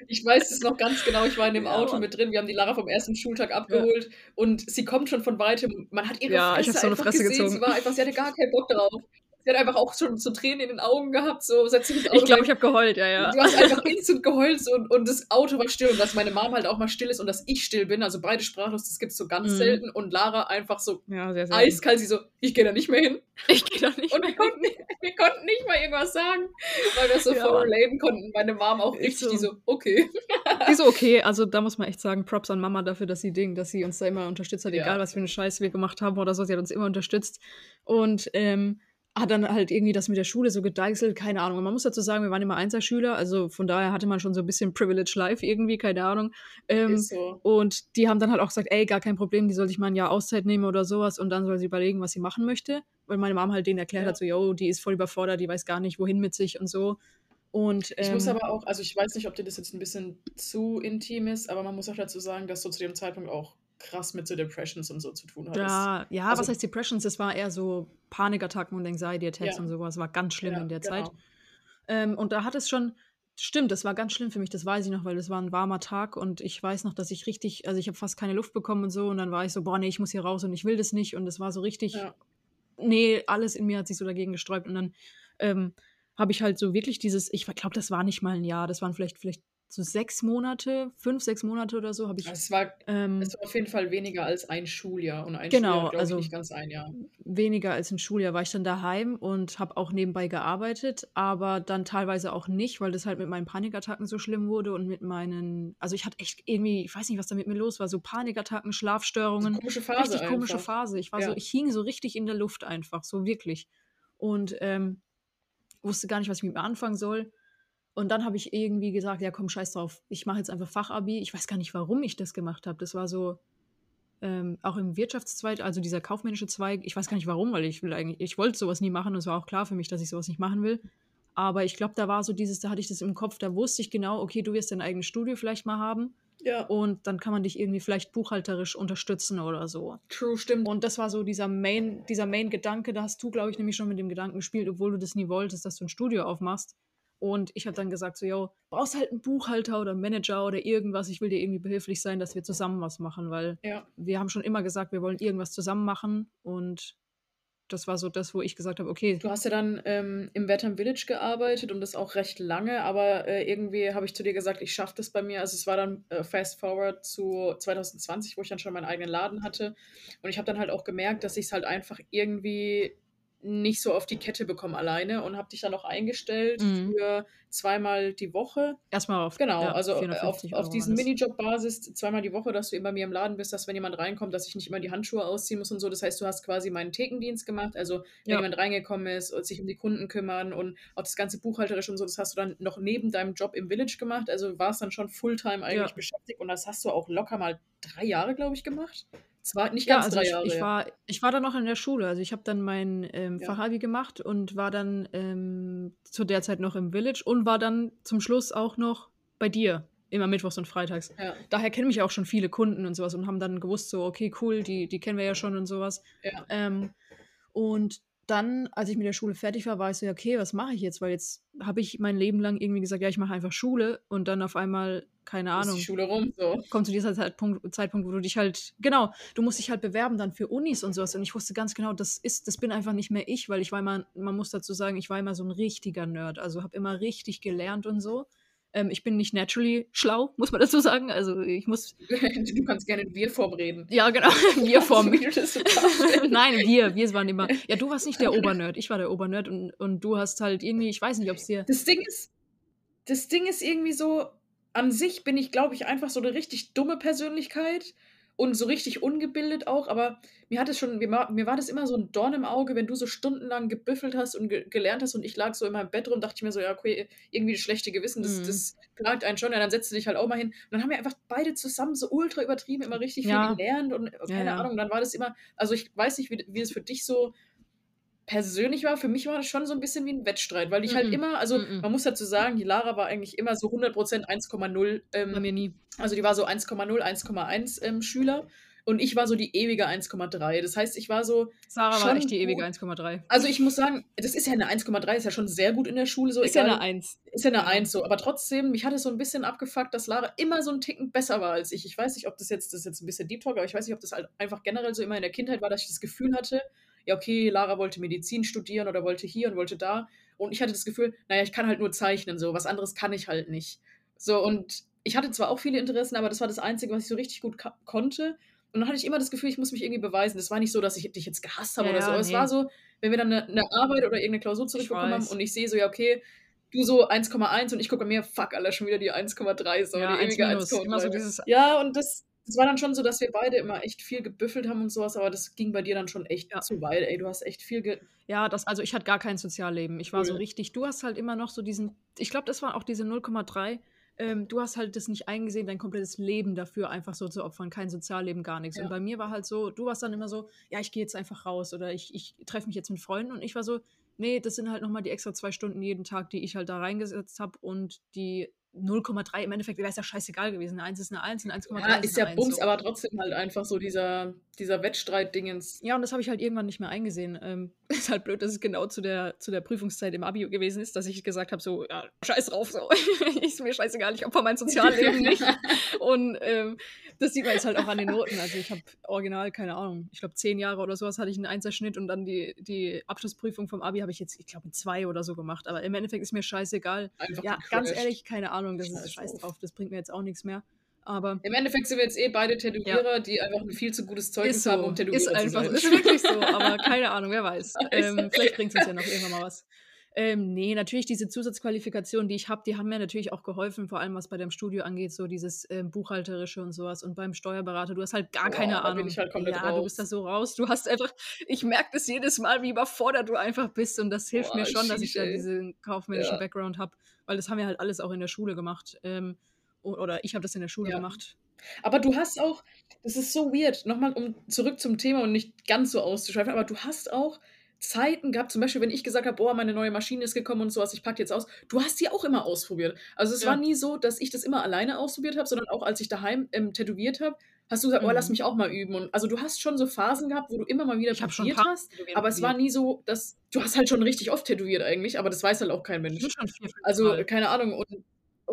Speaker 2: Ich weiß es noch ganz genau, ich war in dem
Speaker 1: Ja,
Speaker 2: Auto
Speaker 1: Mann.
Speaker 2: mit drin. Wir haben die Lara vom ersten Schultag
Speaker 1: Ja.
Speaker 2: abgeholt und sie kommt schon von Weitem. Man hat ihre
Speaker 1: Ja, ich habe
Speaker 2: Fresse
Speaker 1: so 'ne
Speaker 2: einfach
Speaker 1: Fresse
Speaker 2: gesehen.
Speaker 1: gezogen.
Speaker 2: Sie war einfach sie hatte gar keinen Bock drauf. Sie hat einfach auch schon so Tränen in den Augen gehabt, so setz dich ins Auto
Speaker 1: Ich glaube, ich habe geheult, ja, ja.
Speaker 2: Du hast einfach instant geheult so und und das Auto war still und dass meine Mom halt auch mal still ist und dass ich still bin, also beide sprachlos, das gibt's so ganz
Speaker 1: Mhm.
Speaker 2: selten und Lara einfach so
Speaker 1: Ja, sehr selten.
Speaker 2: eiskalt, sie so: „Ich gehe da nicht mehr hin.“
Speaker 1: Ich gehe da nicht
Speaker 2: Und
Speaker 1: mehr
Speaker 2: wir konnten
Speaker 1: hin.
Speaker 2: wir konnten nicht mal irgendwas sagen, weil wir so
Speaker 1: Ja,
Speaker 2: voll relaten konnten. Meine Mom auch richtig, die
Speaker 1: so.
Speaker 2: so: „Okay.“
Speaker 1: Die so: „Okay.“ Also, da muss man echt sagen, Props an Mama dafür, dass sie Ding dass sie uns da immer unterstützt hat, egal
Speaker 2: Ja.
Speaker 1: was für 'ne Scheiße wir gemacht haben oder so. Sie hat uns immer unterstützt und, ähm, hat dann halt irgendwie das mit der Schule so gedeichselt, keine Ahnung. Und man muss dazu sagen, wir waren immer Einserschüler, also von daher hatte man schon so 'n bisschen Privilege Life irgendwie, keine Ahnung. Ähm,
Speaker 2: so.
Speaker 1: und die haben dann halt auch gesagt: „Ey, gar kein Problem, die soll sich mal 'n Jahr Auszeit nehmen oder so was und dann soll sie überlegen, was sie machen möchte.“ Weil meine Mom halt denen erklärt
Speaker 2: Ja.
Speaker 1: hat, so: „Jo, die ist voll überfordert, die weiß gar nicht, wohin mit sich“ und so. Und,
Speaker 2: Ich muss
Speaker 1: ähm
Speaker 2: aber auch also, ich weiß nicht, ob dir das jetzt 'n bisschen zu intim ist, aber man muss auch dazu sagen, dass du zu dem Zeitpunkt auch krass mit so Depressions und so zu tun hattest.
Speaker 1: Ja, ja, was
Speaker 2: Also
Speaker 1: heißt Depressions? Es war eher so Panikattacken und Anxiety Attacks
Speaker 2: Ja.
Speaker 1: und so was. War ganz schlimm
Speaker 2: Ja,
Speaker 1: in der Zeit.
Speaker 2: genau.
Speaker 1: Ähm, und da hat es schon stimmt, das war ganz schlimm für mich, das weiß ich noch, weil das war 'n warmer Tag und ich weiß noch, dass ich richtig also, ich habe fast keine Luft bekommen und so und dann war ich so: „Boah, ne, ich muss hier raus und ich will das nicht.“ Und das war so richtig
Speaker 2: Ja.
Speaker 1: ne, alles in mir hat sich so dagegen gesträubt und dann, ähm, habe ich halt so wirklich dieses ich glaube, das war nicht mal 'n Jahr, das waren vielleicht vielleicht so 6 Monate, 5, 6 Monate oder so habe ich,
Speaker 2: Es war
Speaker 1: ähm
Speaker 2: es war auf jeden Fall weniger als ein Schuljahr und ein
Speaker 1: Genau,
Speaker 2: Schuljahr, glaube ich,
Speaker 1: also
Speaker 2: nicht ganz ein Jahr.
Speaker 1: weniger als 'n Schuljahr war ich dann daheim und habe auch nebenbei gearbeitet, aber dann teilweise auch nicht, weil das halt mit meinen Panikattacken so schlimm wurde und mit meinen also, ich hatte echt irgendwie ich weiß nicht, was da mit mir los war, so Panikattacken,
Speaker 2: So
Speaker 1: Schlafstörungen,
Speaker 2: komische Phase
Speaker 1: richtig komische
Speaker 2: einfach.
Speaker 1: Phase. Ich war so
Speaker 2: Ja.
Speaker 1: ich hing so richtig in der Luft einfach, so wirklich. Und, ähm, wusste gar nicht, was ich mit mir anfangen soll. Und dann habe ich irgendwie gesagt: „Ja, komm, scheiß drauf. Ich mache jetzt einfach Fachabi.“ Ich weiß gar nicht, warum ich das gemacht habe. Das war so, ähm, auch im Wirtschaftszweig, also dieser kaufmännische Zweig. Ich weiß gar nicht warum, weil ich will eigentlich ich wollte so was nie machen und es war auch klar für mich, dass ich so was nicht machen will. Aber ich glaube, da war so dieses da hatte ich das im Kopf, da wusste ich genau: „Okay, du wirst dein eigenes Studio vielleicht mal haben
Speaker 2: Ja.
Speaker 1: und dann kann man dich irgendwie vielleicht buchhalterisch unterstützen oder so.“
Speaker 2: True, stimmt.
Speaker 1: Und das war so dieser Main dieser Main-Gedanke, da hast du, glaube ich, nämlich schon mit dem Gedanken gespielt, obwohl du das nie wolltest, dass du 'n Studio aufmachst. Und ich habe dann gesagt so: „Jo, brauchst halt 'n Buchhalter oder 'n Manager oder irgendwas. Ich will dir irgendwie behilflich sein, dass wir zusammen was machen.“ Weil
Speaker 2: Ja.
Speaker 1: wir haben schon immer gesagt, wir wollen irgendwas zusammen machen und das war so das, wo ich gesagt habe: „Okay“
Speaker 2: Du hast ja dann, ähm, im Wertheim Village gearbeitet und das auch recht lange, aber, äh, irgendwie habe ich zu dir gesagt, ich schaffe das bei mir also, es war dann, äh, fast forward zu 2020, wo ich dann schon meinen eigenen Laden hatte. Und ich habe dann halt auch gemerkt, dass ich's halt einfach irgendwie nicht so auf die Kette bekomme alleine und habe dich dann auch eingestellt
Speaker 1: Mhm.
Speaker 2: für zweimal die Woche.
Speaker 1: Erst mal auf
Speaker 2: Genau,
Speaker 1: ja,
Speaker 2: also, äh, auf
Speaker 1: 450
Speaker 2: auf diesen. Minijob-Basis zweimal die Woche, dass du eben bei mir im Laden bist, dass wenn jemand reinkommt, dass ich nicht immer die Handschuhe ausziehen muss und so. Das heißt, du hast quasi meinen Thekendienst gemacht. Also, wenn
Speaker 1: Ja.
Speaker 2: jemand reingekommen ist und sich um die Kunden kümmern und auch das ganze buchhalterisch und so, das hast du dann noch neben deinem Job im Village gemacht. Also, warst dann schon Fulltime eigentlich
Speaker 1: Ja.
Speaker 2: beschäftigt und das hast du auch locker mal 3 Jahre, glaube ich, gemacht? Zwei nicht
Speaker 1: Ja,
Speaker 2: ganz
Speaker 1: also
Speaker 2: 3
Speaker 1: ich
Speaker 2: Jahre,
Speaker 1: ich
Speaker 2: ja.
Speaker 1: war ich war dann noch in der Schule. Also, ich habe dann mein, ähm,
Speaker 2: Ja.
Speaker 1: Fachabi gemacht und war dann, ähm, zu der Zeit noch im Village und war dann zum Schluss auch noch bei dir, immer mittwochs und freitags.
Speaker 2: Ja.
Speaker 1: Daher kennen mich auch schon viele Kunden und so was und haben dann gewusst so: „Okay, cool, die die kennen wir ja schon“ und so was.
Speaker 2: Ja.
Speaker 1: Ähm, und dann, als ich mit der Schule fertig war, war ich so: „Ja, okay, was mache ich jetzt?“ Weil jetzt habe ich mein Leben lang irgendwie gesagt: „Ja, ich mache einfach Schule“ und dann auf einmal, keine
Speaker 2: Ist die
Speaker 1: Ahnung
Speaker 2: Schule rum, so.
Speaker 1: kommt zu dieser Zeitpunkt Zeitpunkt, wo du dich halt genau, du musst dich halt bewerben dann für Unis und so was. Und ich wusste ganz genau, das ist das bin einfach nicht mehr ich, weil ich war immer man muss dazu sagen, ich war immer so 'n richtiger Nerd, also, habe immer richtig gelernt und so. Ähm, ich bin nicht naturally schlau, muss man dazu sagen. Also, ich muss
Speaker 2: Du kannst gerne in Wir-Form reden.
Speaker 1: Ja, genau, Wir-Form. Nein, wir wir waren immer ja, du warst nicht der Obernerd, ich war der Obernerd und und du hast halt irgendwie ich weiß nicht, ob's dir
Speaker 2: Das Ding ist das Ding ist irgendwie so, an sich bin ich, glaube ich, einfach so 'ne richtig dumme Persönlichkeit und so richtig ungebildet auch, aber mir hat es schon mir war mir war das immer so 'n Dorn im Auge, wenn du so stundenlang gebüffelt hast und ge gelernt hast und ich lag so in meinem Bett rum, dachte ich mir so: „Ja, okay, irgendwie das schlechte Gewissen, das
Speaker 1: Mhm.
Speaker 2: das plagt einen schon, ja, dann setzt du dich halt auch mal hin.“ Und dann haben wir einfach beide zusammen so ultra übertrieben immer richtig viel
Speaker 1: Ja.
Speaker 2: gelernt und,
Speaker 1: Ja,
Speaker 2: keine
Speaker 1: ja.
Speaker 2: Ahnung, dann war das immer also, ich weiß nicht, wie wie das für dich so persönlich war. Für mich war das schon so 'n bisschen wie 'n Wettstreit, weil ich halt
Speaker 1: Mm-mm,
Speaker 2: immer also,
Speaker 1: mm-mm.
Speaker 2: man muss dazu sagen, die Lara war eigentlich immer so 100 1,0,
Speaker 1: Bei
Speaker 2: ähm
Speaker 1: mir nie.
Speaker 2: also, die war so 1,0, 1,1, ähm, Schüler und ich war so die ewige 1,3. Das heißt, ich war so
Speaker 1: Sarah war echt die ewige
Speaker 2: gut
Speaker 1: 1,3.
Speaker 2: also, ich muss sagen, das ist ja 'ne 1,3 ist ja schon sehr gut in der Schule so,
Speaker 1: Ist ja 'ne
Speaker 2: egal
Speaker 1: 1.
Speaker 2: ist ja 'ne
Speaker 1: Ja.
Speaker 2: 1 so, aber trotzdem, mich hat es so 'n bisschen abgefuckt, dass Lara immer so 'n Ticken besser war als ich. Ich weiß nicht, ob das jetzt das ist jetzt 'n bisschen Deep Talk, aber ich weiß nicht, ob das halt einfach generell so immer in der Kindheit war, dass ich das Gefühl hatte, ja, okay, Lara wollte Medizin studieren oder wollte hier und wollte da und ich hatte das Gefühl, na ja, ich kann halt nur zeichnen so, was anderes kann ich halt nicht. So, und ich hatte zwar auch viele Interessen, aber das war das Einzige, was ich so richtig gut konnte und dann hatte ich immer das Gefühl, ich muss mich irgendwie beweisen. Das war nicht so, dass ich dich jetzt gehasst habe
Speaker 1: Ja,
Speaker 2: oder so, aber es war so, wenn wir dann 'ne 'ne Arbeit oder irgend 'ne Klausur zurückbekommen haben und ich sehe so, ja, okay, du so 1,1 und ich gucke bei mir: „Fuck, Alter, schon wieder die 1,3 so,
Speaker 1: Ja,
Speaker 2: die
Speaker 1: 1
Speaker 2: ewige
Speaker 1: minus. Immer so
Speaker 2: 1,3.“
Speaker 1: dieses
Speaker 2: Ja, und das das war dann schon so, dass wir beide immer echt viel gebüffelt haben und so was, aber das ging bei dir dann schon echt
Speaker 1: Ja.
Speaker 2: zu weit, ey. Du hast echt viel ge
Speaker 1: Ja, das also, ich hatte gar kein Sozialleben. Ich war so
Speaker 2: Cool.
Speaker 1: richtig du hast halt immer noch so diesen ich glaube, das war auch diese 0,3 ähm, du hast halt das nicht eingesehen, dein komplettes Leben dafür einfach so zu opfern, kein Sozialleben, gar. Und
Speaker 2: Ja.
Speaker 1: bei mir war halt so du warst dann immer so: „Ja, ich gehe jetzt einfach raus“ oder „Ich ich treffe mich jetzt mit Freunden“ und ich war so: „Ne, das sind halt noch mal die extra 2 Stunden jeden Tag, die ich halt da reingesetzt habe und die 0,3 im Endeffekt wäre es ja scheißegal gewesen. 'Ne 1 ist 'ne 1 und 1,3
Speaker 2: Ja,
Speaker 1: ist
Speaker 2: ist ja
Speaker 1: 1
Speaker 2: Bums,
Speaker 1: so.
Speaker 2: aber trotzdem halt einfach so dieser dieser Wettstreit-Dingens.
Speaker 1: Ja, und das habe ich halt irgendwann nicht mehr eingesehen. Ähm, ist halt blöd, dass es genau zu der zu der Prüfungszeit im Abi gewesen ist, dass ich gesagt habe, so: „Ja, scheiß drauf so. Ist mir scheißegal, ich opfere mein Sozialleben nicht.“ Und, ähm, das sieht man jetzt halt auch an den Noten. Also, ich habe original, keine Ahnung, ich glaube 10 Jahre oder so was hatte ich 'n 1er Schnitt und dann die die Abschlussprüfung vom Abi habe ich jetzt, ich glaube, 2 oder so gemacht. Aber im Endeffekt ist mir scheißegal.
Speaker 2: Einfach
Speaker 1: Ja, ganz ehrlich, keine Ahnung, das ist
Speaker 2: Scheiß
Speaker 1: scheiß
Speaker 2: drauf.
Speaker 1: drauf, das bringt mir jetzt auch nix mehr. Aber
Speaker 2: Im Endeffekt sind wir jetzt eh beide
Speaker 1: Ja.
Speaker 2: Tätowierer, die einfach 'n viel zu gutes Zeugnis
Speaker 1: Ist
Speaker 2: haben,
Speaker 1: so,
Speaker 2: um
Speaker 1: ist
Speaker 2: Tätowierer zu
Speaker 1: einfach so.
Speaker 2: sein.
Speaker 1: Ist wirklich so, aber keine Ahnung, wer weiß. Ähm, vielleicht bringt's uns ja noch irgendwann mal was. Ähm, ne, natürlich diese Zusatzqualifikationen, die ich habe, die haben mir natürlich auch geholfen, vor allem was bei deinem Studio angeht, so dieses, ähm, Buchhalterische und so was. Und beim Steuerberater, du hast halt gar keine
Speaker 2: Boah, da bin
Speaker 1: Ahnung.
Speaker 2: ich halt komplett
Speaker 1: Ja, du bist da
Speaker 2: raus.
Speaker 1: so raus. Du hast einfach ich merke das jedes Mal, wie überfordert du einfach bist und das hilft
Speaker 2: Boah,
Speaker 1: mir schon, dass ich da diesen kaufmännischen
Speaker 2: Ja.
Speaker 1: Background habe, weil das haben wir halt alles auch in der Schule gemacht. Ähm, oder ich habe das in der Schule
Speaker 2: Ja.
Speaker 1: gemacht.
Speaker 2: Aber du hast auch das ist so weird, noch mal um zurück zum Thema und nicht ganz so auszuschweifen, aber du hast auch Zeiten gehabt, zum Beispiel, wenn ich gesagt habe: „Boah, meine neue Maschine ist gekommen und so was, ich packe jetzt aus.“ Du hast die auch immer ausprobiert. Also, es war
Speaker 1: Ja.
Speaker 2: nie so, dass ich das immer alleine ausprobiert habe, sondern auch als ich daheim, ähm, tätowiert habe, hast du gesagt: „Oh, lass
Speaker 1: Mhm.
Speaker 2: mich auch mal üben.“ Und also, du hast schon so Phasen gehabt, wo du immer mal wieder
Speaker 1: Ich
Speaker 2: probiert hast,
Speaker 1: Tätowieren
Speaker 2: aber es war
Speaker 1: probiert.
Speaker 2: nie so, dass du hast halt schon richtig oft tätowiert eigentlich, aber das weiß halt auch kein Mensch.
Speaker 1: Bestimmt schon 4, 5
Speaker 2: Also, keine Ahnung und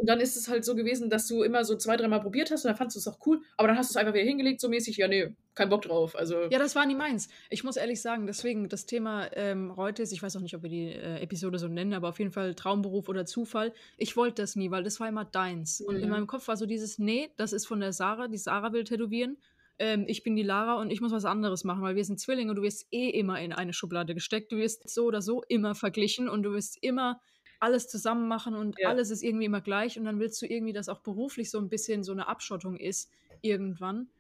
Speaker 2: und dann ist es halt so gewesen, dass du immer so 2, dreimal probiert hast und dann fandest du's auch cool, aber dann hast du's einfach wieder hingelegt, so mäßig: „Ja, ne, kein Bock drauf.“ Also
Speaker 1: Ja, das war nie meins. Ich muss ehrlich sagen, deswegen das Thema, ähm, heute ist ich weiß auch nicht, ob wir die, äh, Episode so nennen, aber auf jeden Fall Traumberuf oder Zufall. Ich wollte das nie, weil das war immer deins. Und in
Speaker 2: Mhm.
Speaker 1: meinem Kopf war so dieses: „Ne, das ist von der Sarah, die Sarah will tätowieren. Ähm, ich bin die Lara und ich muss was anderes machen, weil wir sind Zwillinge und du wirst eh immer in eine Schublade gesteckt. Du wirst so oder so immer verglichen und du wirst immer alles zusammen machen und
Speaker 2: Ja.
Speaker 1: alles ist irgendwie immer gleich und dann willst du irgendwie, dass auch beruflich so 'n bisschen so 'ne Abschottung ist irgendwann,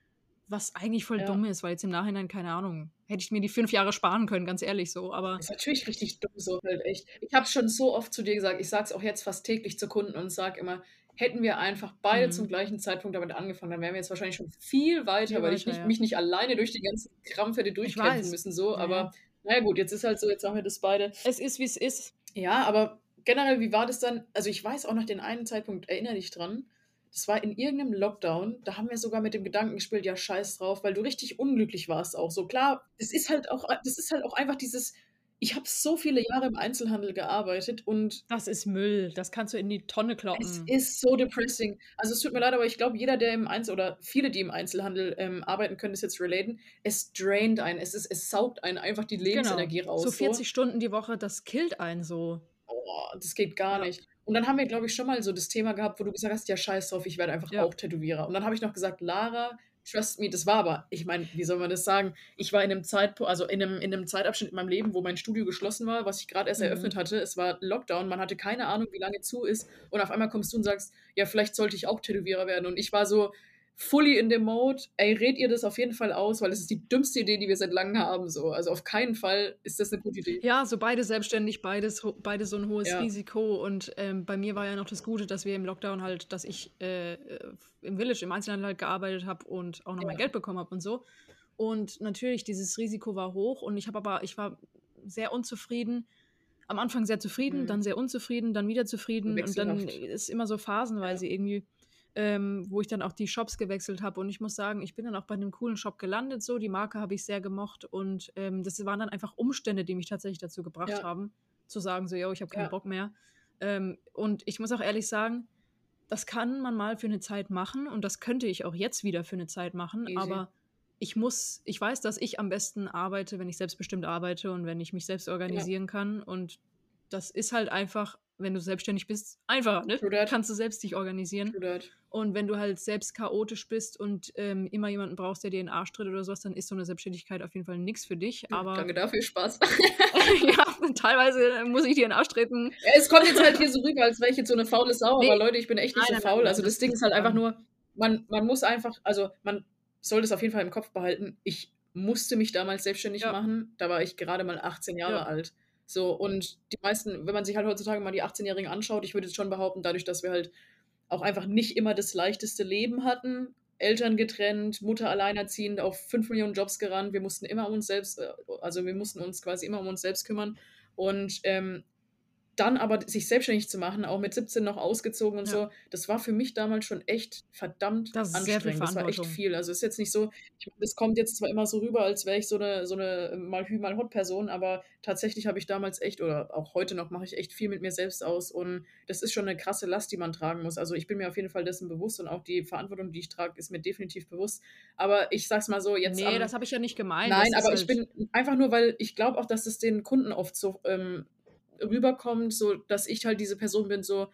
Speaker 1: was eigentlich voll
Speaker 2: Ja.
Speaker 1: dumm ist, weil jetzt im Nachhinein, keine Ahnung, hätte ich mir die 5 Jahre sparen können, ganz ehrlich so, aber
Speaker 2: Ist natürlich richtig dumm so halt echt. Ich habe schon so oft zu dir gesagt, ich sage es auch jetzt fast täglich zu Kunden und sage immer: „Hätten wir einfach beide zum
Speaker 1: Mhm.
Speaker 2: gleichen Zeitpunkt damit angefangen, dann wären wir jetzt wahrscheinlich schon viel weiter,
Speaker 1: Viel
Speaker 2: weil ich
Speaker 1: weiter,
Speaker 2: nicht
Speaker 1: ja.
Speaker 2: mich nicht alleine durch die ganzen Krampf hätte
Speaker 1: Ich
Speaker 2: durchkämpfen müssen so, aber
Speaker 1: ja.
Speaker 2: na ja gut, jetzt ist halt so, jetzt haben wir das beide.
Speaker 1: Es ist, wie's ist.
Speaker 2: Ja, aber generell, wie war das dann? Also, ich weiß auch noch den einen Zeitpunkt, erinnere dich dran. Das war in irgend 'nem Lockdown, da haben wir sogar mit dem Gedanken gespielt: „Ja, scheiß drauf“, weil du richtig unglücklich warst auch so. Klar, es ist halt auch das ist halt auch einfach dieses ich habe so viele Jahre im Einzelhandel gearbeitet und
Speaker 1: Das ist Müll. Das kannst du in die Tonne
Speaker 2: es
Speaker 1: kloppen.
Speaker 2: ist so depressing. Also, es tut mir leid, aber ich glaube, jeder, der im Einzel oder viele, die im Einzelhandel, ähm, arbeiten, können das jetzt relaten. Es draint einen. Es ist es saugt einen einfach die
Speaker 1: Genau.
Speaker 2: Lebensenergie raus
Speaker 1: So
Speaker 2: so.
Speaker 1: 40 Stunden die Woche, das killt einen so.
Speaker 2: Oh, das geht gar
Speaker 1: Ja.
Speaker 2: nicht. Und dann haben wir, glaube ich, schon mal so das Thema gehabt, wo du gesagt hast: „Ja, scheiß drauf, ich werde einfach
Speaker 1: Ja.
Speaker 2: auch Tätowierer.“ Und dann habe ich noch gesagt: „Lara, trust me“, das war aber ich meine, wie soll man das sagen? Ich war in 'nem Zeitpu also, in 'nem in 'nem Zeitabschnitt in meinem Leben, wo mein Studio geschlossen war, was ich grad erst
Speaker 1: Mhm.
Speaker 2: eröffnet hatte. Es war Lockdown, man hatte keine Ahnung, wie lange zu ist und auf einmal kommst du und sagst: „Ja, vielleicht sollte ich auch Tätowierer werden.“ Und ich war so fully in dem Mode, ey, red ihr das auf jeden Fall aus, weil es ist die dümmste Idee, die wir seit langem haben. So. Also auf keinen Fall ist das eine gute Idee.
Speaker 1: Ja, so beide selbstständig, beides, beide so ein hohes ja. Risiko. Und ähm, bei mir war ja noch das Gute, dass wir im Lockdown halt, dass ich äh, im Village, im Einzelhandel halt gearbeitet habe und auch noch ja. mein Geld bekommen habe und so. Und natürlich, dieses Risiko war hoch und ich habe aber, ich war sehr unzufrieden. Am Anfang sehr zufrieden, mhm. dann sehr unzufrieden, dann wieder zufrieden und dann ist immer so phasenweise ja. irgendwie ähm, wo ich dann auch die Shops gewechselt habe. Und ich muss sagen, ich bin dann auch bei einem coolen Shop gelandet. So, die Marke habe ich sehr gemocht. Und ähm, das waren dann einfach Umstände, die mich tatsächlich dazu gebracht ja. haben, zu sagen, so, yo, ich habe keinen ja. Bock mehr. Ähm, und ich muss auch ehrlich sagen, das kann man mal für eine Zeit machen und das könnte ich auch jetzt wieder für eine Zeit machen, Easy. aber ich muss, ich weiß, dass ich am besten arbeite, wenn ich selbstbestimmt arbeite und wenn ich mich selbst organisieren ja. kann. Und das ist halt einfach wenn du selbstständig bist, einfacher, ne? Kannst du selbst dich organisieren. Und wenn du halt selbst chaotisch bist und ähm, immer jemanden brauchst, der dir in den Arsch tritt oder sowas, dann ist so eine Selbstständigkeit auf jeden Fall nichts für dich. Aber
Speaker 2: Danke dafür, Spaß.
Speaker 1: ja, teilweise muss ich dir in den Arsch treten.
Speaker 2: Ja, es kommt jetzt halt hier so rüber, als wäre ich jetzt so eine faule Sau, nee. aber Leute, ich bin echt nicht nein, so nein, faul. Nein, also das Ding ist halt einfach nur, man, man muss einfach, also man soll das auf jeden Fall im Kopf behalten. Ich musste mich damals selbstständig ja. machen. Da war ich gerade mal 18 Jahre ja. alt. So, und die meisten, wenn man sich halt heutzutage mal die 18-Jährigen anschaut, ich würde jetzt schon behaupten, dadurch, dass wir halt auch einfach nicht immer das leichteste Leben hatten, Eltern getrennt, Mutter alleinerziehend, auf 5 Millionen Jobs gerannt, wir mussten immer um uns selbst, äh, also wir mussten uns quasi immer um uns selbst kümmern. Und ähm, dann aber sich selbstständig zu machen, auch mit 17 noch ausgezogen und ja. so, das war für mich damals schon echt verdammt das anstrengend. das war echt viel. Also ist jetzt nicht so, es kommt jetzt zwar immer so rüber, als wäre ich so eine, so eine mal Hü, mal Hot-Person, aber tatsächlich habe ich damals echt, oder auch heute noch, mache ich echt viel mit mir selbst aus und das ist schon eine krasse Last, die man tragen muss. Also ich bin mir auf jeden Fall dessen bewusst und auch die Verantwortung, die ich trage, ist mir definitiv bewusst. Aber ich sag's mal so, jetzt.
Speaker 1: Nee, am, das habe ich ja nicht gemeint.
Speaker 2: Nein, aber halt ich bin einfach nur, weil ich glaube auch, dass es den Kunden oft so ähm, rüberkommt, so dass ich halt diese Person bin, so,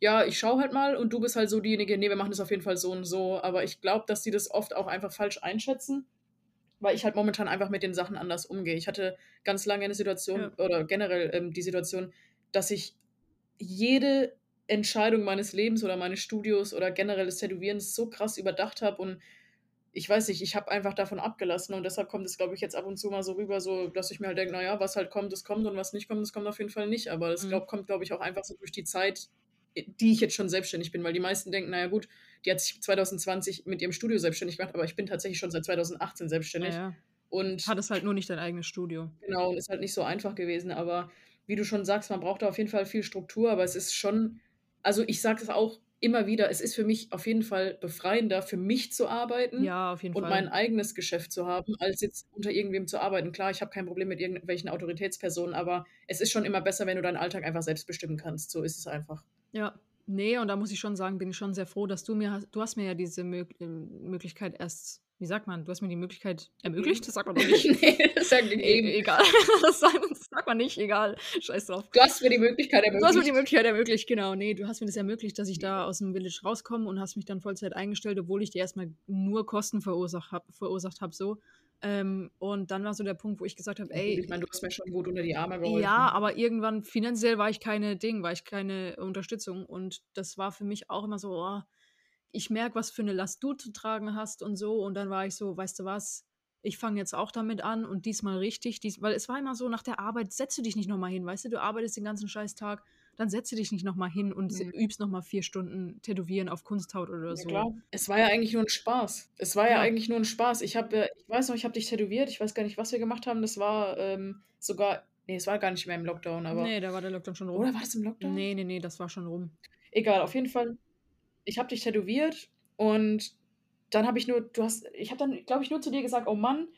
Speaker 2: ja, ich schau halt mal und du bist halt so diejenige, nee, wir machen das auf jeden Fall so und so. Aber ich glaube, dass die das oft auch einfach falsch einschätzen, weil ich halt momentan einfach mit den Sachen anders umgehe. Ich hatte ganz lange eine Situation ja. oder generell ähm, die Situation, dass ich jede Entscheidung meines Lebens oder meines Studios oder generell des Tätowierens so krass überdacht habe und ich weiß nicht, ich habe einfach davon abgelassen und deshalb kommt es, glaube ich, jetzt ab und zu mal so rüber, so, dass ich mir halt denke, naja, was halt kommt, das kommt und was nicht kommt, das kommt auf jeden Fall nicht. Aber das mhm. glaub, kommt, glaube ich, auch einfach so durch die Zeit, die ich jetzt schon selbstständig bin, weil die meisten denken, naja gut, die hat sich 2020 mit ihrem Studio selbstständig gemacht, aber ich bin tatsächlich schon seit 2018 selbstständig. Ja, ja.
Speaker 1: Und hat es halt nur nicht dein eigenes Studio.
Speaker 2: Genau, und ist halt nicht so einfach gewesen, aber wie du schon sagst, man braucht da auf jeden Fall viel Struktur, aber es ist schon, also ich sage es auch immer wieder, es ist für mich auf jeden Fall befreiender, für mich zu arbeiten
Speaker 1: ja, auf jeden
Speaker 2: und
Speaker 1: Fall.
Speaker 2: mein eigenes Geschäft zu haben, als jetzt unter irgendwem zu arbeiten. Klar, ich habe kein Problem mit irgendwelchen Autoritätspersonen, aber es ist schon immer besser, wenn du deinen Alltag einfach selbst bestimmen kannst. So ist es einfach.
Speaker 1: Ja, nee, und da muss ich schon sagen, bin ich schon sehr froh, dass du mir, du hast mir ja diese Mö Möglichkeit erst wie sagt man, du hast mir die Möglichkeit ermöglicht? Das sagt man doch nicht. nee, das sagt man e egal. Das sagt, das sagt, man nicht, egal. Scheiß drauf.
Speaker 2: Du hast mir die Möglichkeit ermöglicht.
Speaker 1: Du hast mir die Möglichkeit ermöglicht, genau. Nee, du hast mir das ermöglicht, dass ich da aus dem Village rauskomme und hast mich dann Vollzeit eingestellt, obwohl ich dir erstmal nur Kosten verursacht habe, verursacht hab, so. Ähm, und dann war so der Punkt, wo ich gesagt habe, ey.
Speaker 2: Ich meine, du hast mir schon gut unter die Arme geholfen.
Speaker 1: Ja, aber irgendwann finanziell war ich keine Ding, war ich keine Unterstützung. Und das war für mich auch immer so, oh, ich merke, was für eine Last du zu tragen hast und so. Und dann war ich so, weißt du was, ich fange jetzt auch damit an und diesmal richtig. Dies, weil es war immer so, nach der Arbeit setzt du dich nicht nochmal hin, weißt du, du arbeitest den ganzen Scheißtag, dann setzt du dich nicht nochmal hin und mhm. übst nochmal vier Stunden Tätowieren auf Kunsthaut oder ja, so. Klar.
Speaker 2: Es war ja eigentlich nur ein Spaß. Es war ja, ja eigentlich nur ein Spaß. Ich habe, ich weiß noch, ich habe dich tätowiert, ich weiß gar nicht, was wir gemacht haben. Das war ähm, sogar, nee, es war gar nicht mehr im Lockdown, aber.
Speaker 1: Nee, da war der Lockdown schon rum.
Speaker 2: Oder war es im Lockdown?
Speaker 1: Nee, nee, nee, das war schon rum.
Speaker 2: Egal, auf jeden Fall ich habe dich tätowiert und dann habe ich nur, du hast, ich habe dann, glaube ich, nur zu dir gesagt, oh Mann,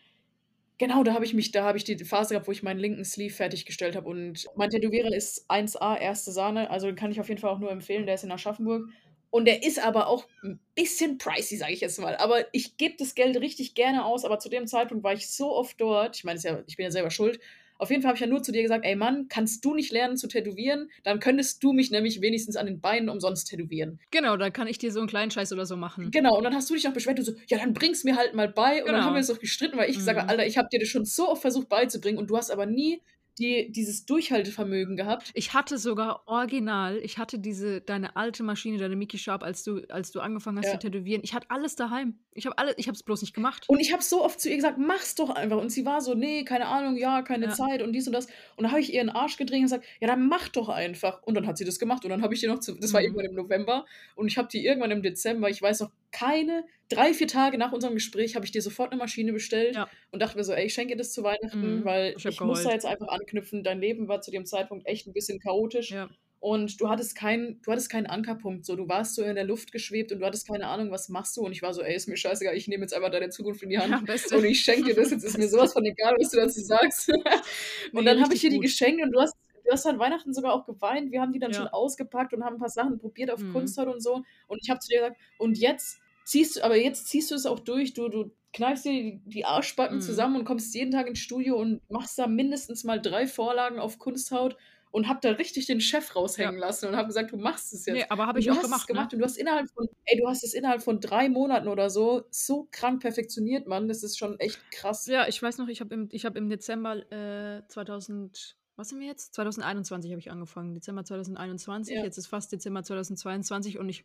Speaker 2: genau, da habe ich mich, da habe ich die Phase gehabt, wo ich meinen linken Sleeve fertiggestellt habe und mein Tätowierer ist 1A, erste Sahne, also den kann ich auf jeden Fall auch nur empfehlen, der ist in Aschaffenburg. Und der ist aber auch ein bisschen pricey, sage ich jetzt mal. Aber ich gebe das Geld richtig gerne aus. Aber zu dem Zeitpunkt war ich so oft dort. Ich meine, ja, ich bin ja selber schuld. Auf jeden Fall habe ich ja nur zu dir gesagt, ey Mann, kannst du nicht lernen zu tätowieren? Dann könntest du mich nämlich wenigstens an den Beinen umsonst tätowieren.
Speaker 1: Genau, dann kann ich dir so einen kleinen Scheiß oder so machen.
Speaker 2: Genau, und dann hast du dich auch beschwert, du so, ja, dann bring's mir halt mal bei. Und dann genau. haben wir uns doch gestritten, weil ich mhm. sage, Alter, ich habe dir das schon so oft versucht beizubringen und du hast aber nie die dieses Durchhaltevermögen gehabt.
Speaker 1: Ich hatte sogar original ich hatte diese deine alte Maschine, deine Mickey Sharp, als du als du angefangen hast
Speaker 2: Ja.
Speaker 1: zu tätowieren. Ich hatte alles daheim. Ich habe alle ich habe es bloß nicht gemacht.
Speaker 2: Und ich habe so oft zu ihr gesagt: „Mach's doch einfach.“ Und sie war so: „Ne, keine Ahnung, ja, keine
Speaker 1: Ja.
Speaker 2: Zeit und dies und das.“ Und da habe ich ihr 'n Arsch gedreht und gesagt: „Ja, dann mach doch einfach.“ Und dann hat sie das gemacht und dann habe ich ihr noch zu das war
Speaker 1: Mhm.
Speaker 2: irgendwann im November und ich habe die irgendwann im Dezember ich weiß noch, keine 3, 4 Tage nach unserem Gespräch habe ich dir sofort 'ne Maschine bestellt
Speaker 1: Ja.
Speaker 2: und dachte mir so: „Ey, ich schenke dir das zu Weihnachten,
Speaker 1: Mhm.
Speaker 2: weil
Speaker 1: Ich
Speaker 2: ich muss da jetzt einfach anknüpfen. Dein Leben war zu dem Zeitpunkt echt 'n bisschen chaotisch
Speaker 1: Ja.
Speaker 2: und du hattest keinen du hattest keinen Ankerpunkt so. Du warst so in der Luft geschwebt und du hattest keine Ahnung, was machst du?“ Und ich war so: „Ey, ist mir scheißegal, ich nehme jetzt einfach deine Zukunft in die Hand
Speaker 1: Ja,
Speaker 2: und ich schenke dir das. Jetzt ist mir so was von egal, was du dazu sagst.“ Und
Speaker 1: Ne,
Speaker 2: dann habe ich ihr die geschenkt und du hast du hast an Weihnachten sogar auch geweint. Wir haben die dann schon
Speaker 1: Ja.
Speaker 2: ausgepackt und haben 'n paar Sachen probiert auf
Speaker 1: Mhm.
Speaker 2: Kunsthaut und so. Und ich habe zu dir gesagt: „Und jetzt ziehst du aber jetzt ziehst du es auch durch. Du du kneifst dir die die Arschbacken
Speaker 1: Mhm.
Speaker 2: zusammen und kommst jeden Tag ins Studio und machst da mindestens mal 3 Vorlagen auf Kunsthaut.“ Und habe da richtig den Chef raushängen
Speaker 1: Ja.
Speaker 2: lassen und habe gesagt: „Du machst es jetzt.“
Speaker 1: Ne, aber habe ich
Speaker 2: du
Speaker 1: auch
Speaker 2: hast es
Speaker 1: gemacht, ne?
Speaker 2: gemacht und du hast innerhalb von ey, du hast es innerhalb von 3 Monaten oder so so krank perfektioniert, Mann. Das ist schon echt krass.
Speaker 1: Ja, ich weiß noch, ich habe im ich habe im Dezember, äh, 2000 was haben wir jetzt? 2021 habe ich angefangen. Dezember 2021.
Speaker 2: Ja.
Speaker 1: Jetzt ist fast Dezember 2022 und ich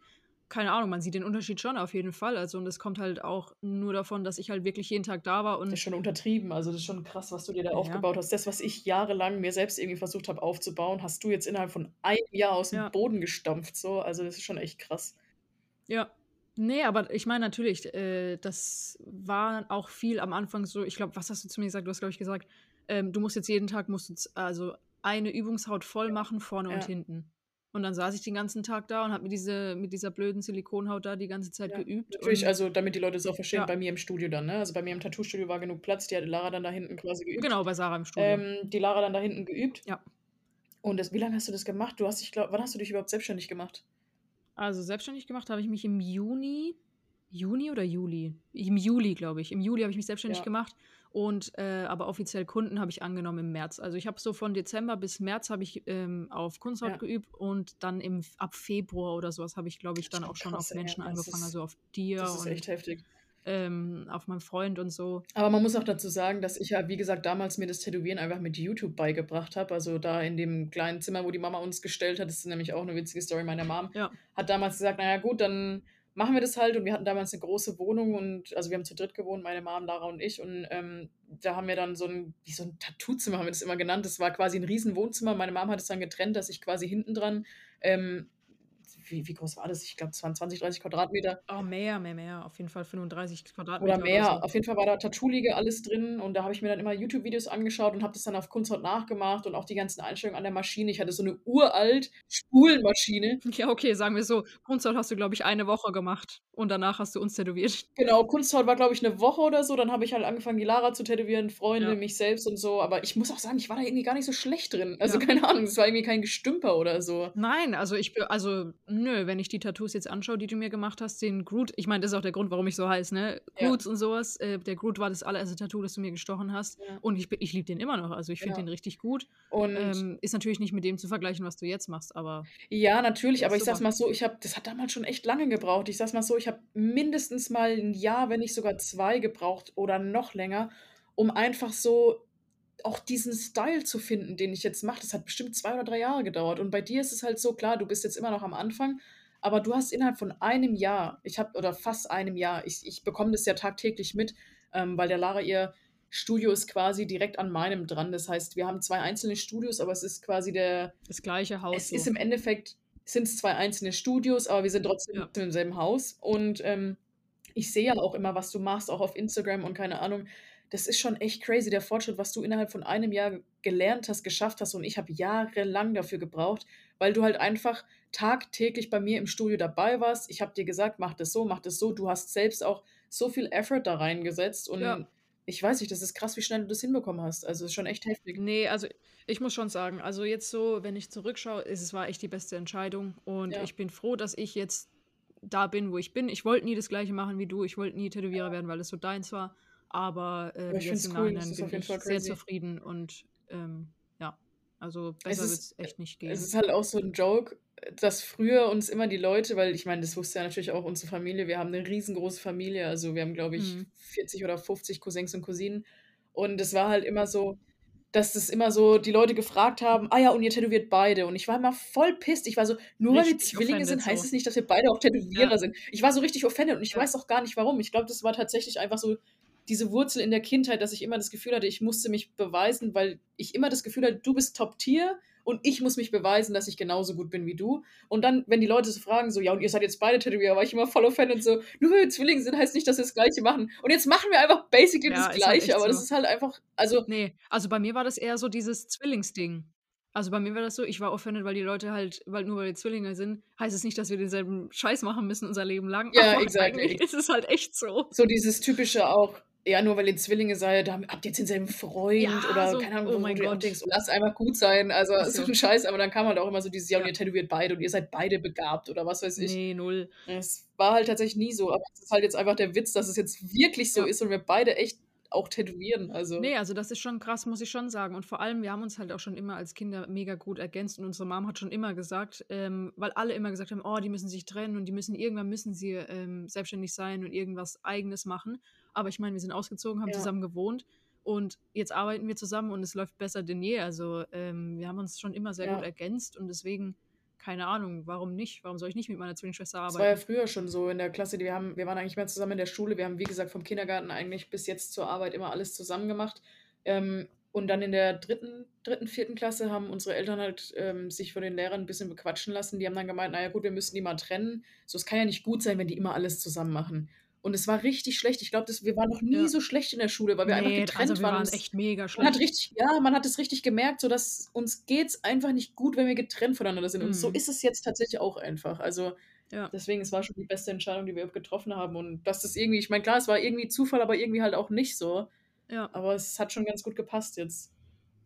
Speaker 1: keine Ahnung, man sieht den Unterschied schon auf jeden Fall. Also, und das kommt halt auch nur davon, dass ich halt wirklich jeden Tag da war
Speaker 2: Das ist
Speaker 1: und
Speaker 2: schon untertrieben. Also, das ist schon krass, was du dir da
Speaker 1: Ja.
Speaker 2: aufgebaut hast. Das, was ich jahrelang mir selbst irgendwie versucht habe aufzubauen, hast du jetzt innerhalb von einem Jahr aus'm
Speaker 1: Ja.
Speaker 2: Boden gestampft so. Also, das ist schon echt krass.
Speaker 1: Ja. Ne, aber ich meine natürlich, äh, das war auch viel am Anfang so ich glaube, was hast du zu mir gesagt? Du hast, glaube ich, gesagt, ähm, du musst jetzt jeden Tag musst z also eine Übungshaut voll machen, vorne und
Speaker 2: Ja.
Speaker 1: hinten. Und dann saß ich den ganzen Tag da und habe mit diese mit dieser blöden Silikonhaut da die ganze Zeit
Speaker 2: Ja.
Speaker 1: geübt
Speaker 2: Natürlich,
Speaker 1: und
Speaker 2: also, damit die Leute es auch verstehen,
Speaker 1: Ja.
Speaker 2: bei mir im Studio dann, ne? Also, bei mir im Tattoo-Studio war genug Platz. Die hat Lara dann da hinten quasi geübt.
Speaker 1: Genau, bei Sarah im Studio.
Speaker 2: Ähm, die Lara dann da hinten geübt.
Speaker 1: Ja.
Speaker 2: Und das wie lange hast du das gemacht? Du hast dich glau wann hast du dich überhaupt selbstständig gemacht?
Speaker 1: Also, selbstständig gemacht habe ich mich im Juni Juni oder Juli? Im Juli, glaube ich. Im Juli habe ich mich selbstständig
Speaker 2: Ja.
Speaker 1: gemacht und, äh, aber offiziell Kunden habe ich angenommen im März. Also, ich habe so von Dezember bis März habe ich, ähm, auf Kunsthaut
Speaker 2: Ja.
Speaker 1: geübt und dann im ab Februar oder so was habe ich, glaube ich, dann auch schon
Speaker 2: krass,
Speaker 1: auf. Menschen
Speaker 2: Das
Speaker 1: angefangen,
Speaker 2: ist
Speaker 1: also auf dir
Speaker 2: das ist
Speaker 1: und,
Speaker 2: echt heftig.
Speaker 1: ähm, auf meinen Freund und so.
Speaker 2: Aber man muss auch dazu sagen, dass ich ja, wie gesagt, damals mir das Tätowieren einfach mit YouTube beigebracht habe. Also, da in dem kleinen Zimmer, wo die Mama uns gestellt hat, das ist nämlich auch 'ne witzige Story. Meine Mom
Speaker 1: Ja.
Speaker 2: hat damals gesagt: „Na ja, gut, dann machen wir das halt.“ Und wir hatten damals 'ne große Wohnung und also, wir haben zu dritt gewohnt, meine Mom, Lara und ich. Und, ähm, da haben wir dann so 'n wie so 'n Tattoo-Zimmer haben wir das immer genannt. Das war quasi 'n Riesen-Wohnzimmer. Meine Mom hat es dann getrennt, dass ich quasi hinten dran, ähm wie wie groß war das? Ich glaube, es waren 20, 30 Quadratmeter.
Speaker 1: Oh, mehr, mehr, mehr. Auf jeden Fall 35 Quadratmeter
Speaker 2: Oder
Speaker 1: oder
Speaker 2: mehr.
Speaker 1: so.
Speaker 2: Auf jeden Fall war da Tattoo-Liege alles drin und da habe ich mir dann immer YouTube-Videos angeschaut und habe das dann auf Kunsthaut nachgemacht und auch die ganzen Einstellungen an der Maschine. Ich hatte so 'ne uralt Spulmaschine.
Speaker 1: Ja, okay, sagen wir so, Kunsthaut hast du, glaube ich, eine Woche gemacht und danach hast du uns tätowiert.
Speaker 2: Genau, Kunsthaut war, glaube ich, 'ne Woche oder so. Dann habe ich halt angefangen, die Lara zu tätowieren, Freunde,
Speaker 1: Ja.
Speaker 2: mich selbst und so. Aber ich muss auch sagen, ich war da irgendwie gar nicht so schlecht drin. Also,
Speaker 1: Ja.
Speaker 2: keine Ahnung, das war irgendwie kein Gestümper oder so.
Speaker 1: Nein, also, ich also, nö, wenn ich die Tattoos jetzt anschaue, die du mir gemacht hast, den Groot ich meine, das ist auch der Grund, warum ich so heiße, ne?
Speaker 2: Ja.
Speaker 1: Groots und so was. Äh, der Groot war das allererste Tattoo, das du mir gestochen hast.
Speaker 2: Ja.
Speaker 1: Und ich ich liebe den immer noch. Also, ich finde
Speaker 2: Ja.
Speaker 1: den richtig gut.
Speaker 2: Und
Speaker 1: Ähm, ist natürlich nicht mit dem zu vergleichen, was du jetzt machst, aber
Speaker 2: Ja, natürlich, aber ich
Speaker 1: super.
Speaker 2: mal so, ich habe das hat damals schon echt lange gebraucht. Ich sage es mal so, ich habe mindestens mal 'n Jahr, wenn nicht sogar 2 gebraucht oder noch länger, um einfach so auch diesen Style zu finden, den ich jetzt mache. Das hat bestimmt 2 oder 3 Jahre gedauert. Und bei dir ist es halt so, klar, du bist jetzt immer noch am Anfang, aber du hast innerhalb von einem Jahr ich habe oder fast einem Jahr ich ich bekomme das ja tagtäglich mit, ähm, weil der Lara ihr Studio ist quasi direkt an meinem dran. Das heißt, wir haben 2 einzelne Studios, aber es ist quasi der
Speaker 1: das gleiche Haus
Speaker 2: es ist
Speaker 1: so.
Speaker 2: im Endeffekt sind's 2 einzelne Studios, aber wir sind trotzdem
Speaker 1: Ja.
Speaker 2: im selben Haus. Und, ähm, ich sehe ja auch immer, was du machst, auch auf Instagram und keine Ahnung. Das ist schon echt crazy, der Fortschritt, was du innerhalb von einem Jahr gelernt hast, geschafft hast. Und ich habe jahrelang dafür gebraucht, weil du halt einfach tagtäglich bei mir im Studio dabei warst. Ich habe dir gesagt: „Mach das so, mach das so.“ Du hast selbst auch so viel Effort da reingesetzt und
Speaker 1: Ja.
Speaker 2: ich weiß nicht, das ist krass, wie schnell du das hinbekommen hast. Also, ist schon echt heftig.
Speaker 1: Ne, also, ich muss schon sagen, also, jetzt so, wenn ich zurückschaue, ist es war echt die beste Entscheidung und
Speaker 2: Ja.
Speaker 1: ich bin froh, dass ich jetzt da bin, wo ich bin. Ich wollte nie das Gleiche machen wie du. Ich wollte nie Tätowierer
Speaker 2: Ja.
Speaker 1: werden, weil es so deins war. Aber,
Speaker 2: Aber
Speaker 1: ähm,
Speaker 2: ich
Speaker 1: jetzt im
Speaker 2: es cool.
Speaker 1: Nachhinein bin ich sehr
Speaker 2: crazy.
Speaker 1: zufrieden und, ähm, ja, also,
Speaker 2: Es
Speaker 1: besser
Speaker 2: ist
Speaker 1: wird's echt nicht
Speaker 2: es
Speaker 1: gehen.
Speaker 2: ist halt auch so 'n Joke, dass früher uns immer die Leute weil ich meine, das wusste ja natürlich auch unsere Familie. Wir haben 'ne riesengroße Familie. Also, wir haben, glaube ich,
Speaker 1: Mhm.
Speaker 2: 40 oder 50 Cousins und Cousinen. Und es war halt immer so dass das immer so die Leute gefragt haben: „Ah ja, und ihr tätowiert beide?“ Und ich war immer voll pissed. Ich war so: „Nur weil wir
Speaker 1: Richtig
Speaker 2: Zwillinge sind, heißt
Speaker 1: so.
Speaker 2: es nicht, dass wir beide auch Tätowierer
Speaker 1: Ja.
Speaker 2: sind.“ Ich war so richtig offended und ich
Speaker 1: Ja.
Speaker 2: weiß auch gar nicht warum. Ich glaube, das war tatsächlich einfach so diese Wurzel in der Kindheit, dass ich immer das Gefühl hatte, ich musste mich beweisen, weil ich immer das Gefühl hatte, du bist Top Tier und ich muss mich beweisen, dass ich genauso gut bin wie du. Und dann, wenn die Leute so fragen, so, ja, und ihr seid jetzt beide Tätowierer, war ich immer voll offended, so, nur weil wir Zwillinge sind, heißt nicht, dass wir das Gleiche machen. Und jetzt machen wir einfach basically
Speaker 1: Ja,
Speaker 2: das
Speaker 1: halt
Speaker 2: Gleiche,
Speaker 1: echt
Speaker 2: aber das
Speaker 1: so.
Speaker 2: ist halt einfach, also,
Speaker 1: Ne, also bei mir war das eher so dieses Zwillingsding. Also bei mir war das so, ich war offended, weil die Leute halt weil nur weil wir Zwillinge sind, heißt es nicht, dass wir denselben Scheiß machen müssen unser Leben lang.
Speaker 2: Ja, exactly.
Speaker 1: eigentlich ist es halt echt so.
Speaker 2: so dieses typische auch, ja, nur weil ihr Zwillinge seid, da habt ihr jetzt denselben Freund
Speaker 1: Ja,
Speaker 2: oder
Speaker 1: so,
Speaker 2: keine Ahnung,
Speaker 1: oh mein Gott.
Speaker 2: denkst, lasst einfach gut sein. Also
Speaker 1: Ist
Speaker 2: so ein Scheiß, aber dann kam halt auch immer so dieses, ja, und ihr tätowiert beide und ihr seid beide begabt oder was weiß ich.
Speaker 1: Ne, null.
Speaker 2: Es war halt tatsächlich nie so, aber es ist halt jetzt einfach der Witz, dass es jetzt wirklich so
Speaker 1: Ja.
Speaker 2: ist und wir beide echt auch tätowieren. Also
Speaker 1: Ne, also das ist schon krass, muss ich schon sagen. Und vor allem, wir haben uns halt auch schon immer als Kinder mega gut ergänzt und unsere Mom hat schon immer gesagt, ähm, weil alle immer gesagt haben, oh, die müssen sich trennen und die müssen irgendwann müssen sie ähm, selbstständig sein und irgendwas Eigenes machen. Aber ich meine, wir sind ausgezogen, haben
Speaker 2: Ja.
Speaker 1: zusammen gewohnt und jetzt arbeiten wir zusammen und es läuft besser denn je. Also ähm, wir haben uns schon immer sehr
Speaker 2: Ja.
Speaker 1: gut ergänzt und deswegen keine Ahnung, warum nicht? Warum soll ich nicht mit meiner Zwillingsschwester
Speaker 2: Das war ja
Speaker 1: arbeiten?
Speaker 2: früher schon so in der Klasse, die wir haben wir waren eigentlich mehr zusammen in der Schule. Wir haben, wie gesagt, vom Kindergarten eigentlich bis jetzt zur Arbeit immer alles zusammen gemacht. Ähm, und dann in der dritten, dritten, vierten Klasse haben unsere Eltern halt ähm, sich von den Lehrern ein bisschen bequatschen lassen. Die haben dann gemeint, naja gut, wir müssen die mal trennen. So, es kann ja nicht gut sein, wenn die immer alles zusammen machen. Und es war richtig schlecht. Ich glaube, wir waren noch nie
Speaker 1: Ja.
Speaker 2: so schlecht in der Schule, weil wir einfach
Speaker 1: Ne,
Speaker 2: getrennt
Speaker 1: also wir
Speaker 2: waren.
Speaker 1: waren
Speaker 2: es-
Speaker 1: echt mega
Speaker 2: man hat
Speaker 1: schlecht.
Speaker 2: richtig, ja, man hat es richtig gemerkt, so dass uns geht's einfach nicht gut, wenn wir getrennt voneinander sind. Und so
Speaker 1: Mhm.
Speaker 2: ist es jetzt tatsächlich auch einfach. Also
Speaker 1: Ja.
Speaker 2: deswegen, es war schon die beste Entscheidung, die wir getroffen haben. Und dass das irgendwie, ich meine, klar, es war irgendwie Zufall, aber irgendwie halt auch nicht so.
Speaker 1: Ja.
Speaker 2: Aber es hat schon ganz gut gepasst jetzt.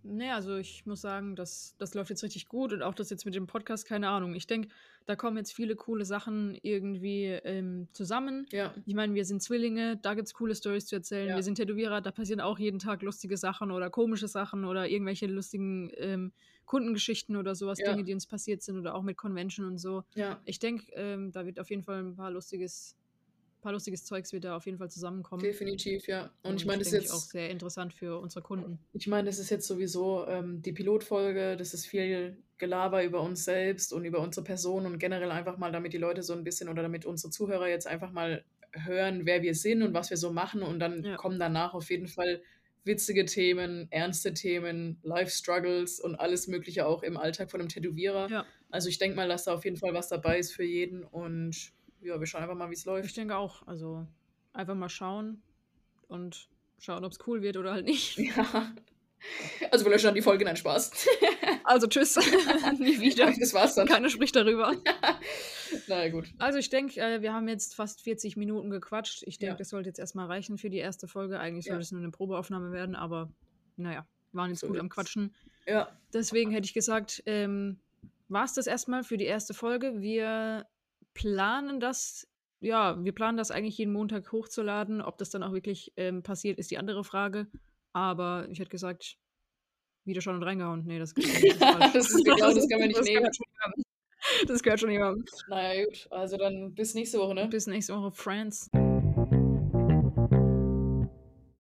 Speaker 1: Ne, also ich muss sagen, das das läuft jetzt richtig gut und auch das jetzt mit dem Podcast, keine Ahnung. Ich denke, da kommen jetzt viele coole Sachen irgendwie, ähm, zusammen.
Speaker 2: Ja.
Speaker 1: Ich meine, wir sind Zwillinge, da gibt's coole Storys zu erzählen.
Speaker 2: Ja.
Speaker 1: Wir sind Tätowierer, da passieren auch jeden Tag lustige Sachen oder komische Sachen oder irgendwelche lustigen, ähm, Kundengeschichten oder so was,
Speaker 2: Ja.
Speaker 1: Dinge, die uns passiert sind oder auch mit Convention und so.
Speaker 2: Ja.
Speaker 1: Ich denke, ähm, da wird auf jeden Fall 'n paar lustiges paar lustiges Zeugs wird da auf jeden Fall zusammenkommen.
Speaker 2: Definitiv, ja. Und ich
Speaker 1: Und
Speaker 2: meine, das ist
Speaker 1: ich auch
Speaker 2: jetzt
Speaker 1: sehr interessant für unsere Kunden.
Speaker 2: Ich meine, das ist jetzt sowieso ähm, die Pilotfolge, das ist viel Gelaber über uns selbst und über unsere Person und generell einfach mal, damit die Leute so ein bisschen oder damit unsere Zuhörer jetzt einfach mal hören, wer wir sind und was wir so machen und dann
Speaker 1: Ja.
Speaker 2: kommen danach auf jeden Fall witzige Themen, ernste Themen, Life Struggles und alles Mögliche auch im Alltag von einem Tätowierer.
Speaker 1: Ja.
Speaker 2: Also ich denke mal, dass da auf jeden Fall was dabei ist für jeden und ja, wir schauen einfach mal, wie es
Speaker 1: Ich
Speaker 2: läuft.
Speaker 1: denke auch. Also einfach mal schauen und schauen, ob's cool wird oder halt nicht.
Speaker 2: Ja. Also wir löschen dann die Folge, nein, Spaß.
Speaker 1: Also tschüss. Nie wieder.
Speaker 2: Das war's dann.
Speaker 1: Keiner spricht darüber.
Speaker 2: Na ja, gut.
Speaker 1: Also ich denke, äh, wir haben jetzt fast 40 Minuten gequatscht. Ich denke,
Speaker 2: Ja.
Speaker 1: das sollte jetzt erstmal reichen für die erste Folge. Eigentlich sollte es nur eine Probeaufnahme werden, aber naja, waren jetzt
Speaker 2: So
Speaker 1: gut am
Speaker 2: wird's.
Speaker 1: Quatschen.
Speaker 2: Ja.
Speaker 1: Deswegen hätte ich gesagt, ähm, war es das erstmal für die erste Folge. Wir planen das, ja, wir planen das eigentlich jeden Montag hochzuladen. Ob das dann auch wirklich ähm, passiert, ist die andere Frage. Aber ich hätte gesagt, wieder schon und reingehauen. Nee, das, das ist falsch.
Speaker 2: Das ist geklaut, das kann man nicht
Speaker 1: das
Speaker 2: nehmen.
Speaker 1: Gehört schon jemandem. Das gehört schon jemandem.
Speaker 2: Naja, gut. Also dann bis nächste Woche, ne?
Speaker 1: Bis nächste Woche, Friends.